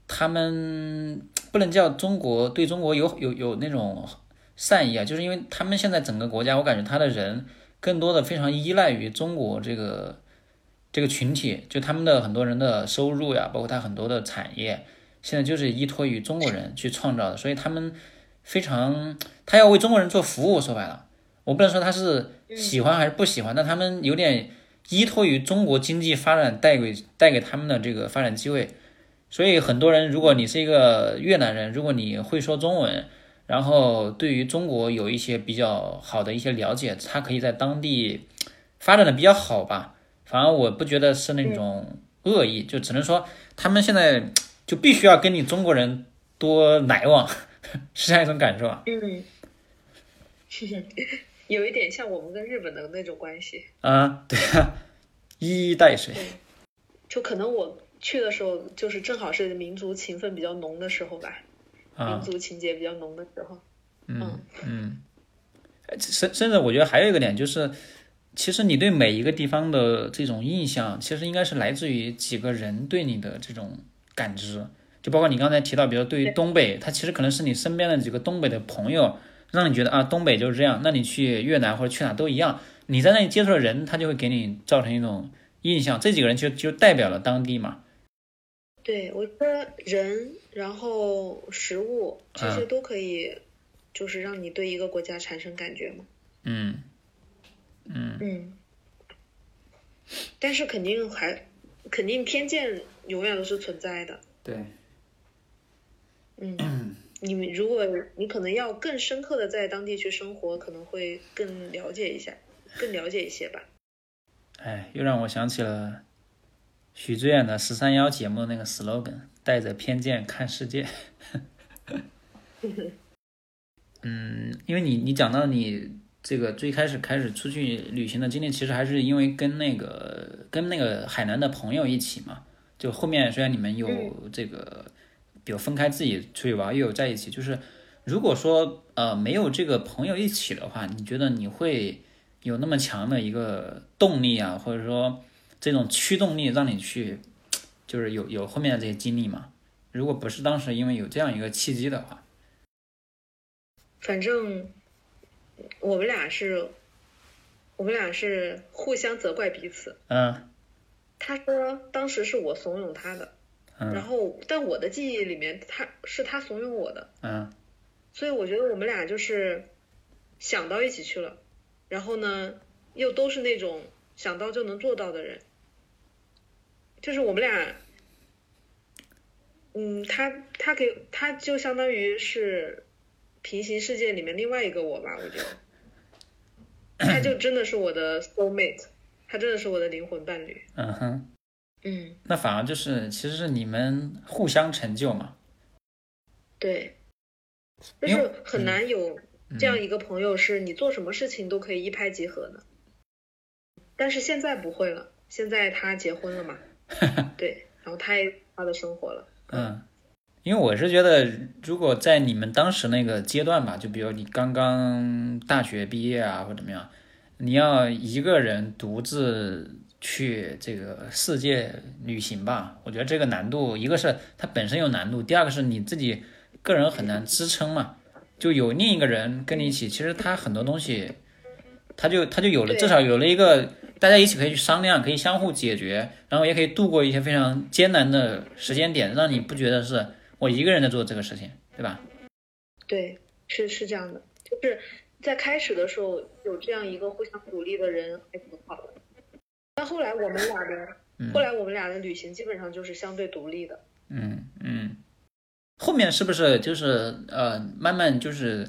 Speaker 1: 他们不能叫中国对中国有有有那种善意啊，就是因为他们现在整个国家，我感觉他的人更多的非常依赖于中国这个这个群体，就他们的很多人的收入呀，包括他很多的产业，现在就是依托于中国人去创造的，所以他们非常他要为中国人做服务，说白了，我不能说他是喜欢还是不喜欢，但他们有点依托于中国经济发展带给带给他们的这个发展机会。所以很多人，如果你是一个越南人，如果你会说中文，然后对于中国有一些比较好的一些了解，他可以在当地发展的比较好吧。反而我不觉得是那种恶意，就只能说他们现在就必须要跟你中国人多来往，[LAUGHS] 是这样一种感受啊。
Speaker 4: 嗯，有一点像我们跟日本的那种关系。
Speaker 1: 啊，对啊，一衣带水。
Speaker 4: 就可能我。去的时候就是正好是民族情分比较浓的时候吧，民族情节比较浓的时候。
Speaker 1: 嗯嗯，甚甚至我觉得还有一个点就是，其实你对每一个地方的这种印象，其实应该是来自于几个人对你的这种感知。就包括你刚才提到，比如对于东北，它其实可能是你身边的几个东北的朋友，让你觉得啊，东北就是这样。那你去越南或者去哪都一样，你在那里接触的人，他就会给你造成一种印象。这几个人就就代表了当地嘛。
Speaker 4: 对，我觉得人，然后食物这些都可以，就是让你对一个国家产生感觉嘛。
Speaker 1: 嗯
Speaker 4: 嗯嗯。但是肯定还，肯定偏见永远都是存在的。
Speaker 1: 对。[CLEARS THROAT]
Speaker 4: 嗯，你们如果你可能要更深刻的在当地去生活，可能会更了解一下，更了解一些吧。
Speaker 1: 哎，又让我想起了。许志远的十三幺节目那个 slogan，带着偏见看世界。嗯，因为你你讲到你这个最开始开始出去旅行的经历，其实还是因为跟那个跟那个海南的朋友一起嘛。就后面虽然你们有这个，比如分开自己出去玩，又有在一起，就是如果说呃没有这个朋友一起的话，你觉得你会有那么强的一个动力啊，或者说？这种驱动力让你去，[TSK] 就是有有后面的这些经历嘛？如果不是当时因为有这样一个契机的话，
Speaker 4: 反正我们俩是，我们俩是互相责怪彼此。
Speaker 1: 嗯。
Speaker 4: 他说当时是我怂恿他的，然后但我的记忆里面他是他怂恿我的。
Speaker 1: 嗯。
Speaker 4: 所以我觉得我们俩就是想到一起去了，然后呢，又都是那种想到就能做到的人。就是我们俩，嗯，他他给他就相当于是平行世界里面另外一个我吧，我觉得，他就真的是我的 soul mate，他真的是我的灵魂伴侣。
Speaker 1: 嗯哼，
Speaker 4: 嗯，
Speaker 1: 那反而就是其实是你们互相成就嘛。
Speaker 4: 对，就是很难有这样一个朋友，是你做什么事情都可以一拍即合的。但是现在不会了，现在他结婚了嘛。[LAUGHS] 对，然后他也他的生活了。
Speaker 1: 嗯，因为我是觉得，如果在你们当时那个阶段吧，就比如你刚刚大学毕业啊，或怎么样，你要一个人独自去这个世界旅行吧，我觉得这个难度，一个是它本身有难度，第二个是你自己个人很难支撑嘛。就有另一个人跟你一起，其实他很多东西，他就他就有了，至少有了一个。大家一起可以去商量，可以相互解决，然后也可以度过一些非常艰难的时间点，让你不觉得是我一个人在做这个事情，对吧？
Speaker 4: 对，是是这样的，就是在开始的时候有这样一个互相鼓励的人还挺好的，但后来我们俩的，后来我们俩的旅行基本上就是相对独立的。
Speaker 1: 嗯嗯，后面是不是就是呃慢慢就是。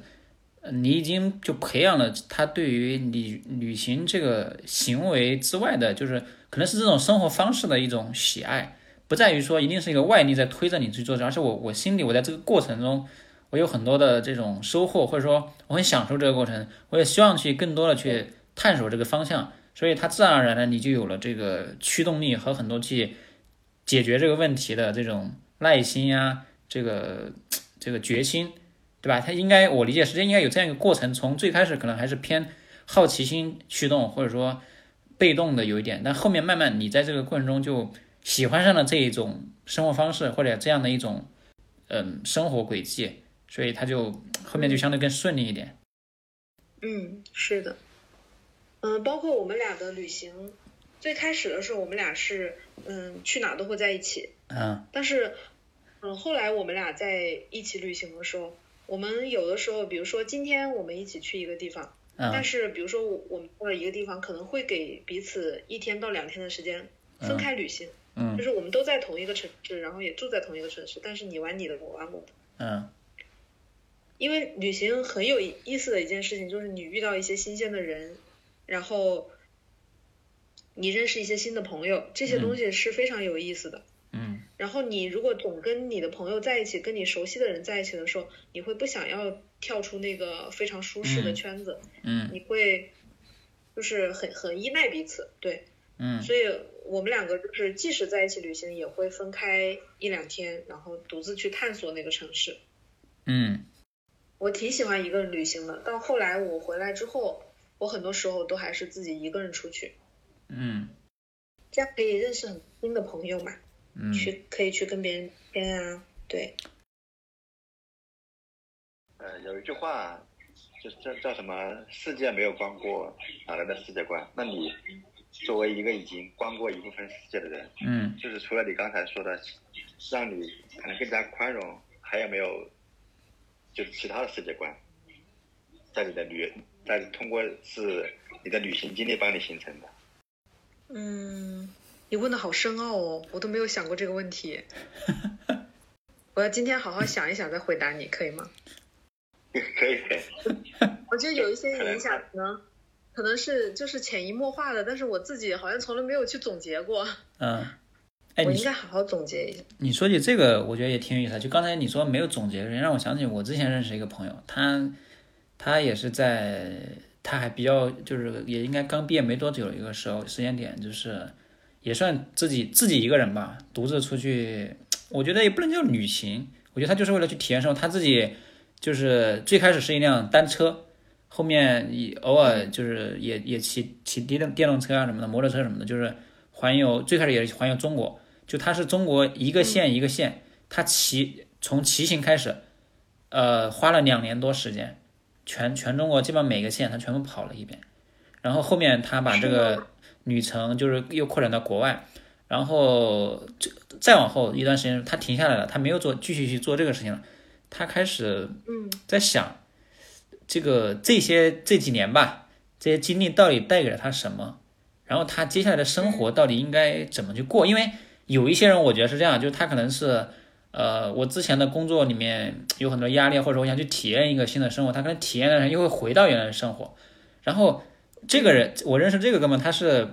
Speaker 1: 你已经就培养了他对于旅旅行这个行为之外的，就是可能是这种生活方式的一种喜爱，不在于说一定是一个外力在推着你去做这，而是我我心里我在这个过程中，我有很多的这种收获，或者说我很享受这个过程，我也希望去更多的去探索这个方向，所以它自然而然的你就有了这个驱动力和很多去解决这个问题的这种耐心呀，这个这个决心。对吧？他应该，我理解时间应该有这样一个过程，从最开始可能还是偏好奇心驱动，或者说被动的有一点，但后面慢慢你在这个过程中就喜欢上了这一种生活方式或者这样的一种嗯生活轨迹，所以他就后面就相对更顺利一点。
Speaker 4: 嗯，是的，嗯，包括我们俩的旅行，最开始的时候我们俩是嗯去哪都会在一起，
Speaker 1: 嗯
Speaker 4: 但是嗯后来我们俩在一起旅行的时候，我们有的时候，比如说今天我们一起去一个地方，但
Speaker 1: 嗯
Speaker 4: 是比如说我我们到了一个地方，可能会给彼此一天到两天的时间分开旅行，就
Speaker 1: 嗯
Speaker 4: 是我们都在同一个城市，然后也住在同一个城市，但是你玩你的，我玩我的。
Speaker 1: 嗯
Speaker 4: 因为旅行很有意思的一件事情，就是你遇到一些新鲜的人，然后你认识一些新的朋友，这些东西是非常有意思的。
Speaker 1: 嗯
Speaker 4: 然后你如果总跟你的朋友在一起，跟你熟悉的人在一起的时候，你会不想要跳出那个非常舒适的
Speaker 1: 嗯
Speaker 4: 圈子，
Speaker 1: 嗯
Speaker 4: 你会就是很很依赖彼此，对。
Speaker 1: 嗯
Speaker 4: 所以我们两个就是即使在一起旅行，也会分开一两天，然后独自去探索那个城市。
Speaker 1: 嗯
Speaker 4: 我挺喜欢一个人旅行的，到后来我回来之后，我很多时候都还是自己一个人出去，
Speaker 1: 嗯
Speaker 4: 这样可以认识很新的朋友嘛，
Speaker 1: 嗯。
Speaker 4: 去可以去跟别人聊天啊，对，
Speaker 2: 呃，有一句话，就叫叫什么“世界没有观过，哪来的世界观”？那你作为一个已经观过一部分世界的人，
Speaker 1: 嗯。
Speaker 2: 就是除了你刚才说的，让你可能更加宽容，还有没有就是其他的世界观，在你的旅，在通过是你的旅行经历帮你形成的？
Speaker 4: 嗯，你问的好深奥哦，我都没有想过这个问题，[LAUGHS] 我要今天好好想一想再回答你，可以吗？
Speaker 2: 可 [LAUGHS] 以可以，[LAUGHS]
Speaker 4: 我觉得有一些影响可能可能是就是潜移默化的，但是我自己好像从来没有去总结过，
Speaker 1: 嗯，哎，
Speaker 4: 我应该好好总结一下。
Speaker 1: 你说起这个，我觉得也挺有意思的。就刚才你说没有总结，让我想起我之前认识一个朋友，他他也是在，他还比较就是也应该刚毕业没多久的一个时候时间点，就是也算自己自己一个人吧，独自出去，我觉得也不能叫旅行，我觉得他就是为了去体验生活，他自己就是最开始是一辆单车。后面也偶尔就是也也骑骑电动电动车啊什么的，摩托车什么的，就是环游。最开始也是环游中国，就他是中国一个县一个县，他骑从骑行开始，呃，花了两年多时间，全全中国基本上每个县他全部跑了一遍，然后后面他把这个旅程就是又扩展到国外，然后这再往后一段时间他停下来了，他没有做继续去做这个事情了，他开始
Speaker 4: 嗯
Speaker 1: 在想，这个这些这几年吧，这些经历到底带给了他什么？然后他接下来的生活到底应该怎么去过？因为有一些人，我觉得是这样，就是他可能是，呃，我之前的工作里面有很多压力，或者我想去体验一个新的生活，他可能体验了又会回到原来的生活。然后这个人，我认识这个哥们，他是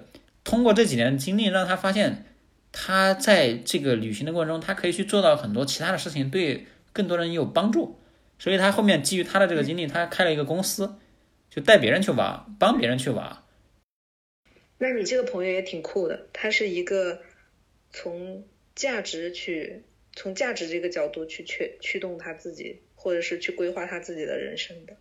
Speaker 1: 通过这几年的经历，让他发现他在这个旅行的过程中，他可以去做到很多其他的事情，对更多人有帮助。所以他后面基于他的这个经历，他开了一个公司，就带别人去玩，帮别人去玩。
Speaker 4: 那你这个朋友也挺酷的，他是一个从价值去从价值这个角度去驱驱动他自己，或者是去规划他自己的人生的，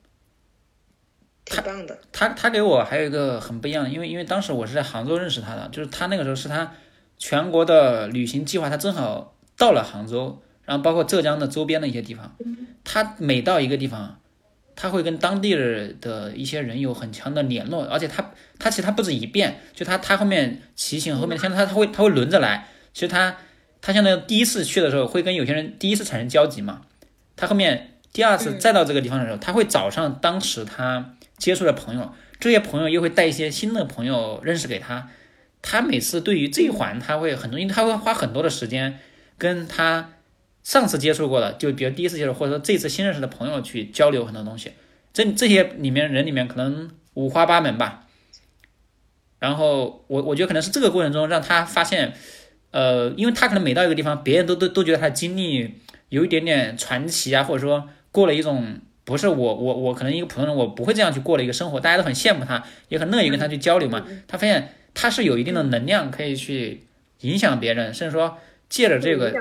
Speaker 4: 挺棒的。
Speaker 1: 他他给我还有一个很不一样的，因为因为当时我是在杭州认识他的，就是他那个时候是他全国的旅行计划，他正好到了杭州，然后包括浙江的周边的一些地方，他每到一个地方，他会跟当地的一些人有很强的联络，而且他他其实他不止一遍，就他他后面骑行后面，像他他会他会轮着来，其实他他相当于第一次去的时候会跟有些人第一次产生交集嘛，他后面第二次再到这个地方的时候，他会找上当时他接触的朋友，这些朋友又会带一些新的朋友认识给他，他每次对于这一环他会很多，因为他会花很多的时间跟他上次接触过的，就比如第一次接触或者说这次新认识的朋友去交流很多东西，这这些里面人里面可能五花八门吧。然后我我觉得可能是这个过程中让他发现，呃，因为他可能每到一个地方，别人都都都觉得他的经历有一点点传奇啊，或者说过了一种不是我我我可能一个普通人我不会这样去过的一个生活，大家都很羡慕他，也很乐意跟他去交流嘛。他发现他是有一定的能量可以去影响别人，甚至说借着这个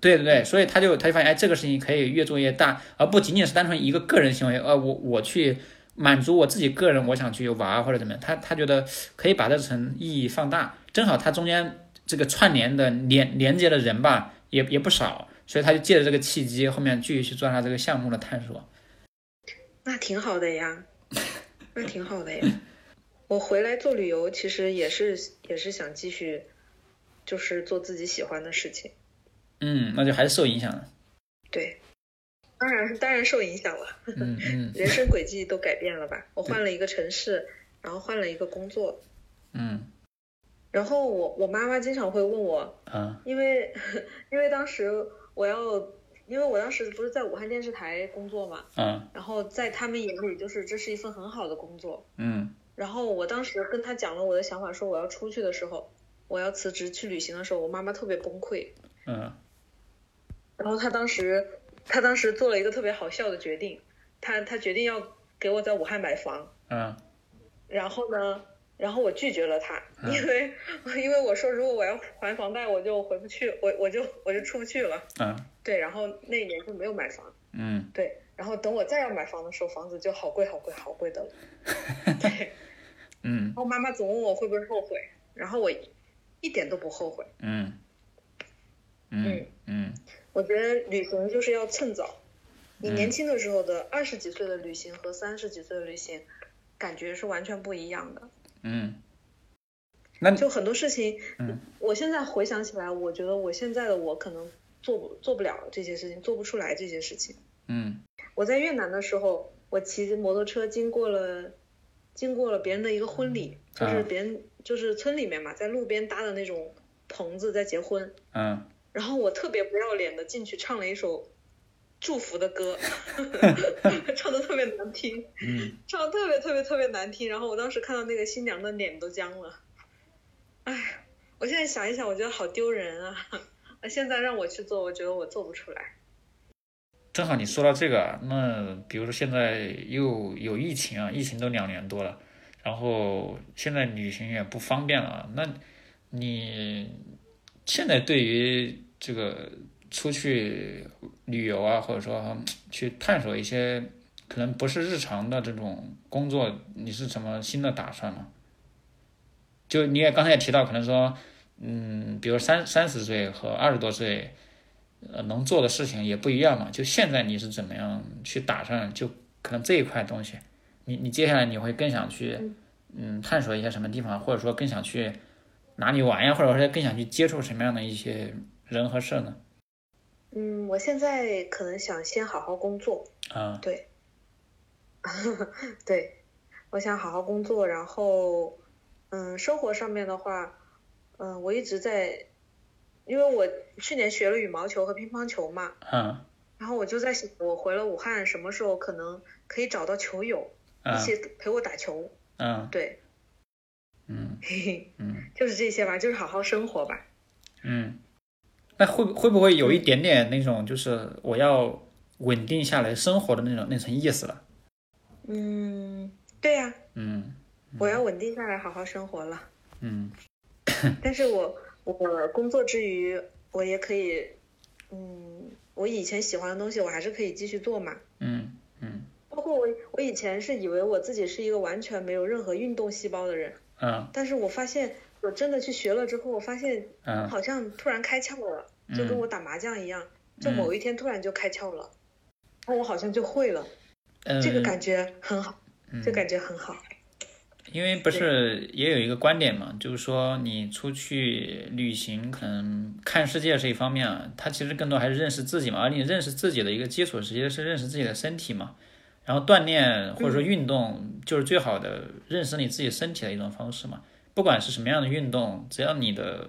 Speaker 1: 对对对，所以他就他就发现，哎，这个事情可以越做越大，而不仅仅是单纯一个个人行为，呃，我我去满足我自己个人，我想去玩或者怎么样，他他觉得可以把这层意义放大，正好他中间这个串联的连连接的人吧，也也不少，所以他就借着这个契机，后面继续去做他这个项目的探索。
Speaker 4: 那挺好的呀。[LAUGHS] 那挺好的呀。我回来做旅游，其实也是也是想继续，就是做自己喜欢的事情。
Speaker 1: 嗯，那就还是受影响了。
Speaker 4: 对，当然当然受影响了，
Speaker 1: 嗯嗯
Speaker 4: 人生轨迹都改变了吧？我换了一个城市，然后换了一个工作，
Speaker 1: 嗯
Speaker 4: 然后我我妈妈经常会问我，
Speaker 1: 啊
Speaker 4: 因为 [LAUGHS] 因为当时我要，因为我当时不是在武汉电视台工作嘛，
Speaker 1: 嗯。
Speaker 4: 然后在他们眼里就是这是一份很好的工作，
Speaker 1: 嗯。
Speaker 4: 然后我当时跟他讲了我的想法，说我要出去的时候，我要辞职去旅行的时候，我妈妈特别崩溃，
Speaker 1: 嗯。
Speaker 4: 然后他当时他当时做了一个特别好笑的决定，他他决定要给我在武汉买房，
Speaker 1: 嗯。
Speaker 4: 然后呢，然后我拒绝了他，因为 [LAUGHS] 因为我说如果我要还房贷，我就回不去，我我就我就出不去了。
Speaker 1: 嗯
Speaker 4: 对，然后那一年就没有买房。
Speaker 1: 嗯
Speaker 4: 对，然后等我再要买房的时候，房子就好贵好贵好贵的了。[LAUGHS] 对，
Speaker 1: 嗯
Speaker 4: 然后妈妈总问我会不会后悔，然后我一点都不后悔。
Speaker 1: 嗯嗯嗯
Speaker 4: 我觉得旅行就是要趁早。你
Speaker 1: 嗯
Speaker 4: 年轻的时候的二十几岁的旅行和三十几岁的旅行，感觉是完全不一样的。
Speaker 1: 嗯，那
Speaker 4: 就很多事情，
Speaker 1: 嗯
Speaker 4: 我现在回想起来，我觉得我现在的我可能做不做不了这些事情，做不出来这些事情。
Speaker 1: 嗯。
Speaker 4: 我在越南的时候，我骑摩托车经过了，经过了别人的一个婚礼，就是
Speaker 1: 啊。
Speaker 4: 别人就是村里面嘛，在路边搭的那种棚子在结婚，
Speaker 1: 嗯。
Speaker 4: 然后我特别不要脸的进去唱了一首祝福的歌，[LAUGHS] 唱的特别难听，
Speaker 1: 嗯。[LAUGHS]
Speaker 4: 唱的特别特别特别难听，然后我当时看到那个新娘的脸都僵了，哎，我现在想一想，我觉得好丢人啊！现在让我去做，我觉得我做不出来。
Speaker 1: 正好你说到这个，那比如说现在又有疫情啊，疫情都两年多了，然后现在旅行也不方便了，那你现在对于这个出去旅游啊，或者说去探索一些可能不是日常的这种工作，你是什么新的打算吗？就你也刚才也提到，可能说，嗯，比如三三十岁和二十多岁。呃，能做的事情也不一样嘛。就现在你是怎么样去打算？就可能这一块东西，你你接下来你会更想去，嗯，探索一些什么地方，或者说更想去哪里玩呀，或者说更想去接触什么样的一些人和事呢？
Speaker 4: 嗯，我现在可能想先好好工作，
Speaker 1: 啊，
Speaker 4: 对，[LAUGHS] 对，我想好好工作，然后，嗯，生活上面的话，嗯，我一直在，因为我去年学了羽毛球和乒乓球嘛，
Speaker 1: 嗯
Speaker 4: 然后我就在想，我回了武汉，什么时候可能可以找到球友一
Speaker 1: 嗯
Speaker 4: 起陪我打球？
Speaker 1: 嗯
Speaker 4: 对，
Speaker 1: 嗯
Speaker 4: 嘿嘿，
Speaker 1: 嗯 [LAUGHS]
Speaker 4: 就是这些吧，就是好好生活吧。
Speaker 1: 嗯，那会会不会有一点点那种，就是我要稳定下来生活的那种那层意思了？
Speaker 4: 嗯，对呀、
Speaker 1: 嗯
Speaker 4: 我要稳定下来，好好生活了。
Speaker 1: 嗯
Speaker 4: 但是我我工作之余，我也可以，嗯，我以前喜欢的东西，我还是可以继续做嘛。
Speaker 1: 嗯嗯。
Speaker 4: 包括我，我以前是以为我自己是一个完全没有任何运动细胞的人，
Speaker 1: 嗯。
Speaker 4: 但是我发现我真的去学了之后，我发现
Speaker 1: 嗯。
Speaker 4: 好像突然开窍了，就跟我打麻将一样，就某一天突然就开窍了，然后我好像就会了，
Speaker 1: 嗯，
Speaker 4: 这个感觉很好，
Speaker 1: 嗯。
Speaker 4: 这感觉很好。
Speaker 1: 因为不是也有一个观点嘛，就是说你出去旅行，可能看世界是一方面啊，它其实更多还是认识自己嘛。而你认识自己的一个基础，实际是认识自己的身体嘛。然后锻炼或者说运动，就是最好的认识你自己身体的一种方式嘛。不管是什么样的运动，只要你的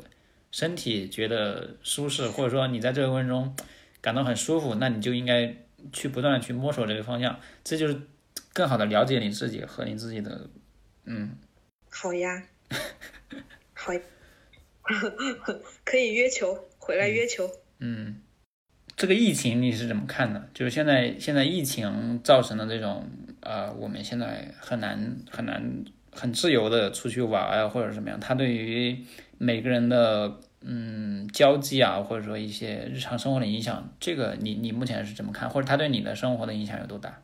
Speaker 1: 身体觉得舒适，或者说你在这个过程中感到很舒服，那你就应该去不断的去摸索这个方向，这就是更好的了解你自己和你自己的嗯。
Speaker 4: 好呀，好呀，可以约球，回来约球。
Speaker 1: 嗯，这个疫情你是怎么看的？就是现在现在疫情造成的这种呃，我们现在很难很难很自由的出去玩啊，或者怎么样，它对于每个人的嗯交际啊，或者说一些日常生活的影响，这个你你目前是怎么看？或者它对你的生活的影响有多大？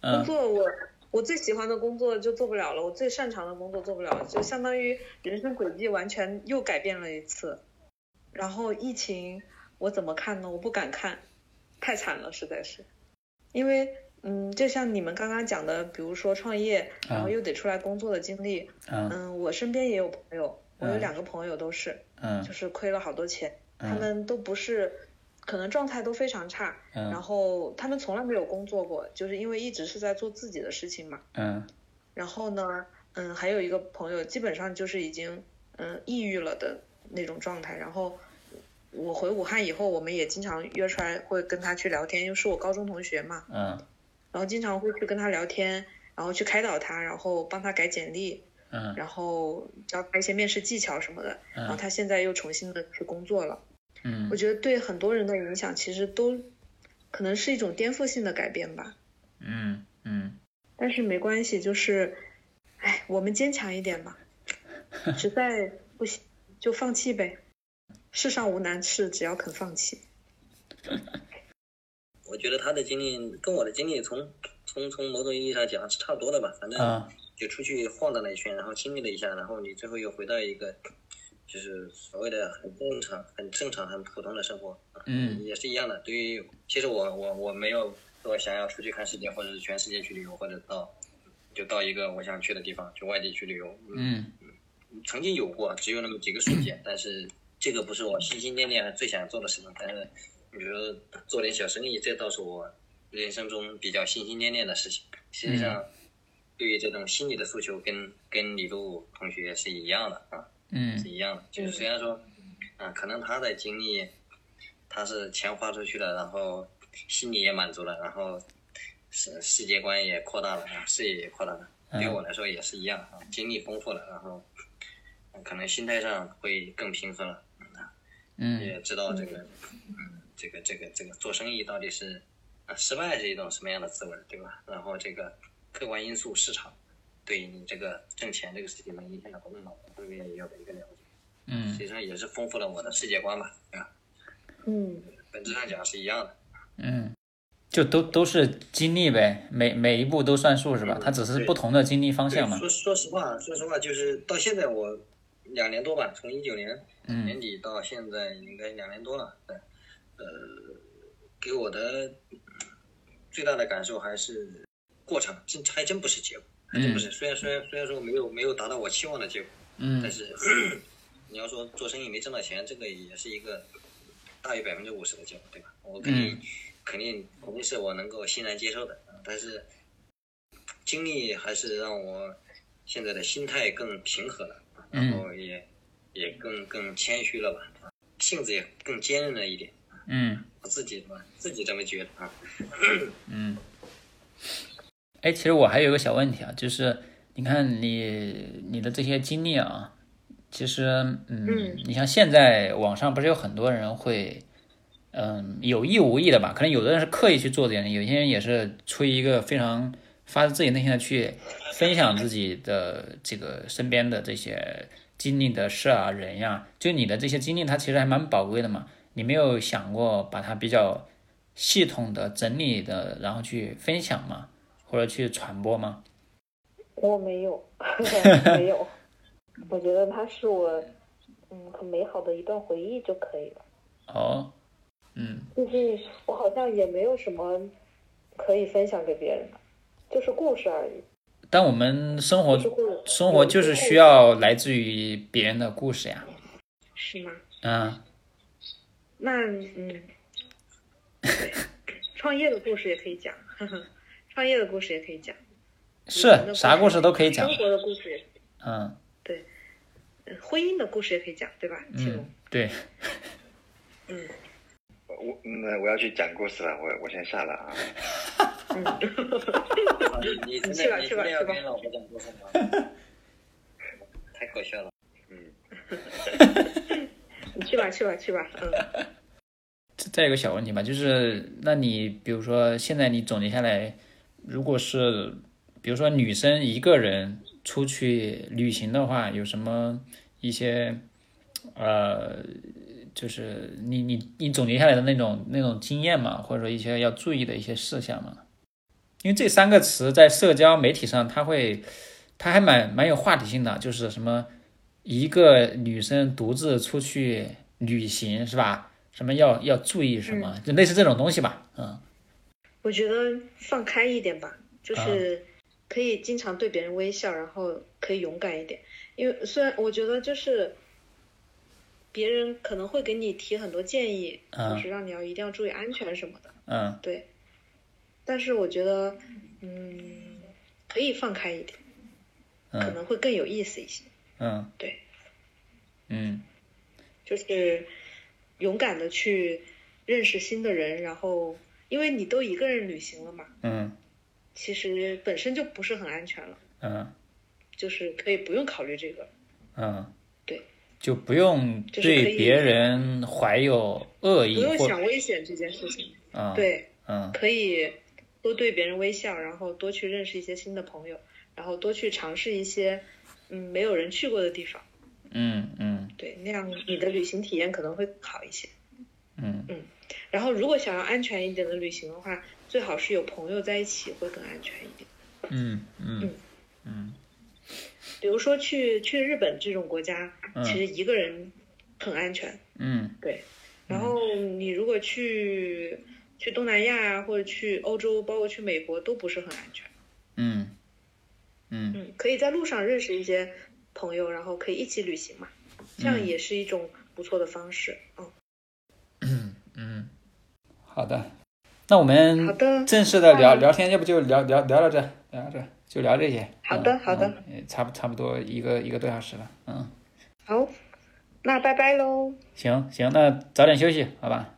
Speaker 4: 工
Speaker 1: 嗯
Speaker 4: 作我我最喜欢的工作就做不了了，我最擅长的工作做不了，就相当于人生轨迹完全又改变了一次。然后疫情我怎么看呢？我不敢看，太惨了，实在是。因为嗯，就像你们刚刚讲的，比如说创业，然后
Speaker 1: 啊
Speaker 4: 又得出来工作的经历，
Speaker 1: 嗯
Speaker 4: 嗯，我身边也有朋友，我有
Speaker 1: 嗯
Speaker 4: 两个朋友都是，
Speaker 1: 嗯
Speaker 4: 就是亏了好多钱，他
Speaker 1: 嗯
Speaker 4: 们都不是，可能状态都非常差，然
Speaker 1: 嗯
Speaker 4: 后他们从来没有工作过，就是因为一直是在做自己的事情嘛。
Speaker 1: 嗯
Speaker 4: 然后呢，嗯，还有一个朋友基本上就是已经嗯抑郁了的那种状态。然后我回武汉以后，我们也经常约出来会跟他去聊天，因为是我高中同学嘛，
Speaker 1: 嗯
Speaker 4: 然后经常会去跟他聊天，然后去开导他，然后帮他改简历，
Speaker 1: 嗯
Speaker 4: 然后教他一些面试技巧什么的。然后
Speaker 1: 嗯
Speaker 4: 他现在又重新的去工作了。
Speaker 1: 嗯
Speaker 4: 我觉得对很多人的影响其实都可能是一种颠覆性的改变吧。
Speaker 1: 嗯嗯
Speaker 4: 但是没关系，就是，哎，我们坚强一点吧。[LAUGHS] 实在不行就放弃呗。世上无难事，只要肯放弃。[LAUGHS]
Speaker 3: 我觉得他的经历跟我的经历从从从某种意义上讲是差不多的吧，反正
Speaker 1: 啊
Speaker 3: 就出去晃荡了一圈，然后经历了一下，然后你最后又回到一个就是所谓的很正常、很正常、很普通的生活，也是一样的。对于其实我我我没有说想要出去看世界，或者是全世界去旅游，或者到就到一个我想去的地方，去外地去旅游，
Speaker 1: 嗯
Speaker 3: 曾经有过，只有那么几个瞬间，但是这个不是我心心念念最想做的事情。但是你比如说做点小生意，这倒是我人生中比较心心念念的事情。实际上，对于这种心理的诉求跟，跟李璐同学是一样的啊，是
Speaker 1: 嗯
Speaker 3: 一样的。就是虽然说，啊，可能他的经历，他是钱花出去了，然后心里也满足了，然后世世界观也扩大了啊，视野也扩大了。对我来说也是一样啊，经历丰富了，然后嗯可能心态上会更平和了，嗯啊
Speaker 1: 嗯
Speaker 3: 也知道这个，嗯，这个这个这个做生意到底是啊失败是一种什么样的滋味，对吧？然后这个客观因素市场对你这个挣钱这个事情的影响等等，这个也有一个了解，
Speaker 1: 嗯
Speaker 3: 实际上也是丰富了我的世界观吧，对吧？
Speaker 4: 嗯，
Speaker 3: 本质上讲是一样的。
Speaker 1: 嗯，就都都是经历呗，每每一步都算数是吧？它只是不同的经历方向嘛。
Speaker 3: 说说实话，说实话，就是到现在我两年多吧，从一九年年
Speaker 1: 嗯
Speaker 3: 底到现在应该两年多了，对，呃，给我的嗯最大的感受还是过程，真还真不是结果，不是。虽然虽然虽然说没有没有达到我期望的结果，但
Speaker 1: 嗯
Speaker 3: 是 [COUGHS] 你要说做生意没挣到钱，这个也是一个大于百分之五十的结果，对吧？我肯定、
Speaker 1: 嗯
Speaker 3: 肯定肯定是我能够欣然接受的，啊但是经历还是让我现在的心态更平和了，啊然后也、也更更谦虚了吧，啊性子也更坚韧了一点，
Speaker 1: 嗯
Speaker 3: 我自己吧自己这么觉得啊。
Speaker 1: 嗯。哎，其实我还有一个小问题啊，就是你看你你的这些经历啊，其实嗯
Speaker 4: 嗯，
Speaker 1: 你像现在网上不是有很多人会。嗯，有意无意的吧，可能有的人是刻意去做这件事，有些人也是出于一个非常发自自己内心的去分享自己的这个身边的这些经历的事啊、人呀、就你的这些经历，它其实还蛮宝贵的嘛。你没有想过把它比较系统的整理的，然后去分享吗？或者去传播吗？
Speaker 5: 我没有，[LAUGHS] 没有。我觉得它是我嗯很美好的一段回忆就可以了。
Speaker 1: 哦，嗯
Speaker 5: 就是我好像也没有什么可以分享给别人的，就是故事而已。
Speaker 1: 但我们生活生活就是需要来自于别人的故事呀。
Speaker 4: 是吗？
Speaker 1: 嗯，
Speaker 4: 那嗯，创业的故事也可以讲，呵呵，创业的故事也可以讲，
Speaker 1: 是啥故事都可以讲
Speaker 4: 生。活的故事也可以
Speaker 1: 嗯
Speaker 4: 对婚姻的故事也可以讲，对吧？
Speaker 1: 嗯，，对，
Speaker 4: 嗯
Speaker 2: 我那我要去讲故事了，我我先下了啊。
Speaker 4: 嗯，
Speaker 3: 啊你你
Speaker 4: 去吧去吧去吧
Speaker 3: 真的要跟老婆讲故事吗？[LAUGHS] 太搞笑了。
Speaker 4: 嗯 [LAUGHS] 你去吧去吧去吧，嗯
Speaker 1: 再有个小问题吧，就是那你比如说现在你总结下来，如果是比如说女生一个人出去旅行的话，有什么一些呃，就是你你你总结下来的那种那种经验嘛，或者说一些要注意的一些事项嘛？因为这三个词在社交媒体上，它会它还蛮蛮有话题性的，就是什么一个女生独自出去旅行是吧？什么要要注意什么，就类似这种东西吧，嗯
Speaker 4: 我觉得放开一点吧，就是可以经常对别人微笑，然后可以勇敢一点。因为虽然我觉得就是别人可能会给你提很多建议，
Speaker 1: 嗯
Speaker 4: 就是让你要一定要注意安全什么的，
Speaker 1: 嗯
Speaker 4: 对。但是我觉得，嗯，可以放开一点，可
Speaker 1: 嗯
Speaker 4: 能会更有意思一些。
Speaker 1: 嗯
Speaker 4: 对，
Speaker 1: 嗯
Speaker 4: 就是勇敢的去认识新的人，然后因为你都一个人旅行了嘛，
Speaker 1: 嗯
Speaker 4: 其实本身就不是很安全了，
Speaker 1: 嗯
Speaker 4: 就是可以不用考虑这个。
Speaker 1: 嗯，
Speaker 4: 对，
Speaker 1: 就不用
Speaker 4: 就是
Speaker 1: 对别人怀有恶意不
Speaker 4: 用想危险这件事情。
Speaker 1: 嗯
Speaker 4: 对，
Speaker 1: 嗯
Speaker 4: 可以多对别人微笑，然后多去认识一些新的朋友，然后多去尝试一些嗯没有人去过的地方。
Speaker 1: 嗯嗯
Speaker 4: 对，那样你的旅行体验可能会好一些。
Speaker 1: 嗯嗯
Speaker 4: 然后，如果想要安全一点的旅行的话，最好是有朋友在一起会更安全一点。
Speaker 1: 嗯嗯嗯
Speaker 4: 比如说去去日本这种国家，
Speaker 1: 嗯
Speaker 4: 其实一个人很安全。
Speaker 1: 嗯
Speaker 4: 对，然后你如果去去东南亚啊，或者去欧洲，包括去美国，都不是很安全。
Speaker 1: 嗯嗯
Speaker 4: 嗯，可以在路上认识一些朋友，然后可以一起旅行嘛，这样
Speaker 1: 嗯
Speaker 4: 也是一种不错的方式。嗯，
Speaker 1: 嗯，好的，那我们
Speaker 4: 好的
Speaker 1: 正式的聊
Speaker 4: 那
Speaker 1: 聊天，要不就聊聊聊到这，聊到这就聊这些。
Speaker 4: 好的
Speaker 1: 嗯
Speaker 4: 好的
Speaker 1: 差不差不多一个一个多小时了，嗯，
Speaker 4: 好，那拜拜喽。
Speaker 1: 行行，那早点休息，好吧？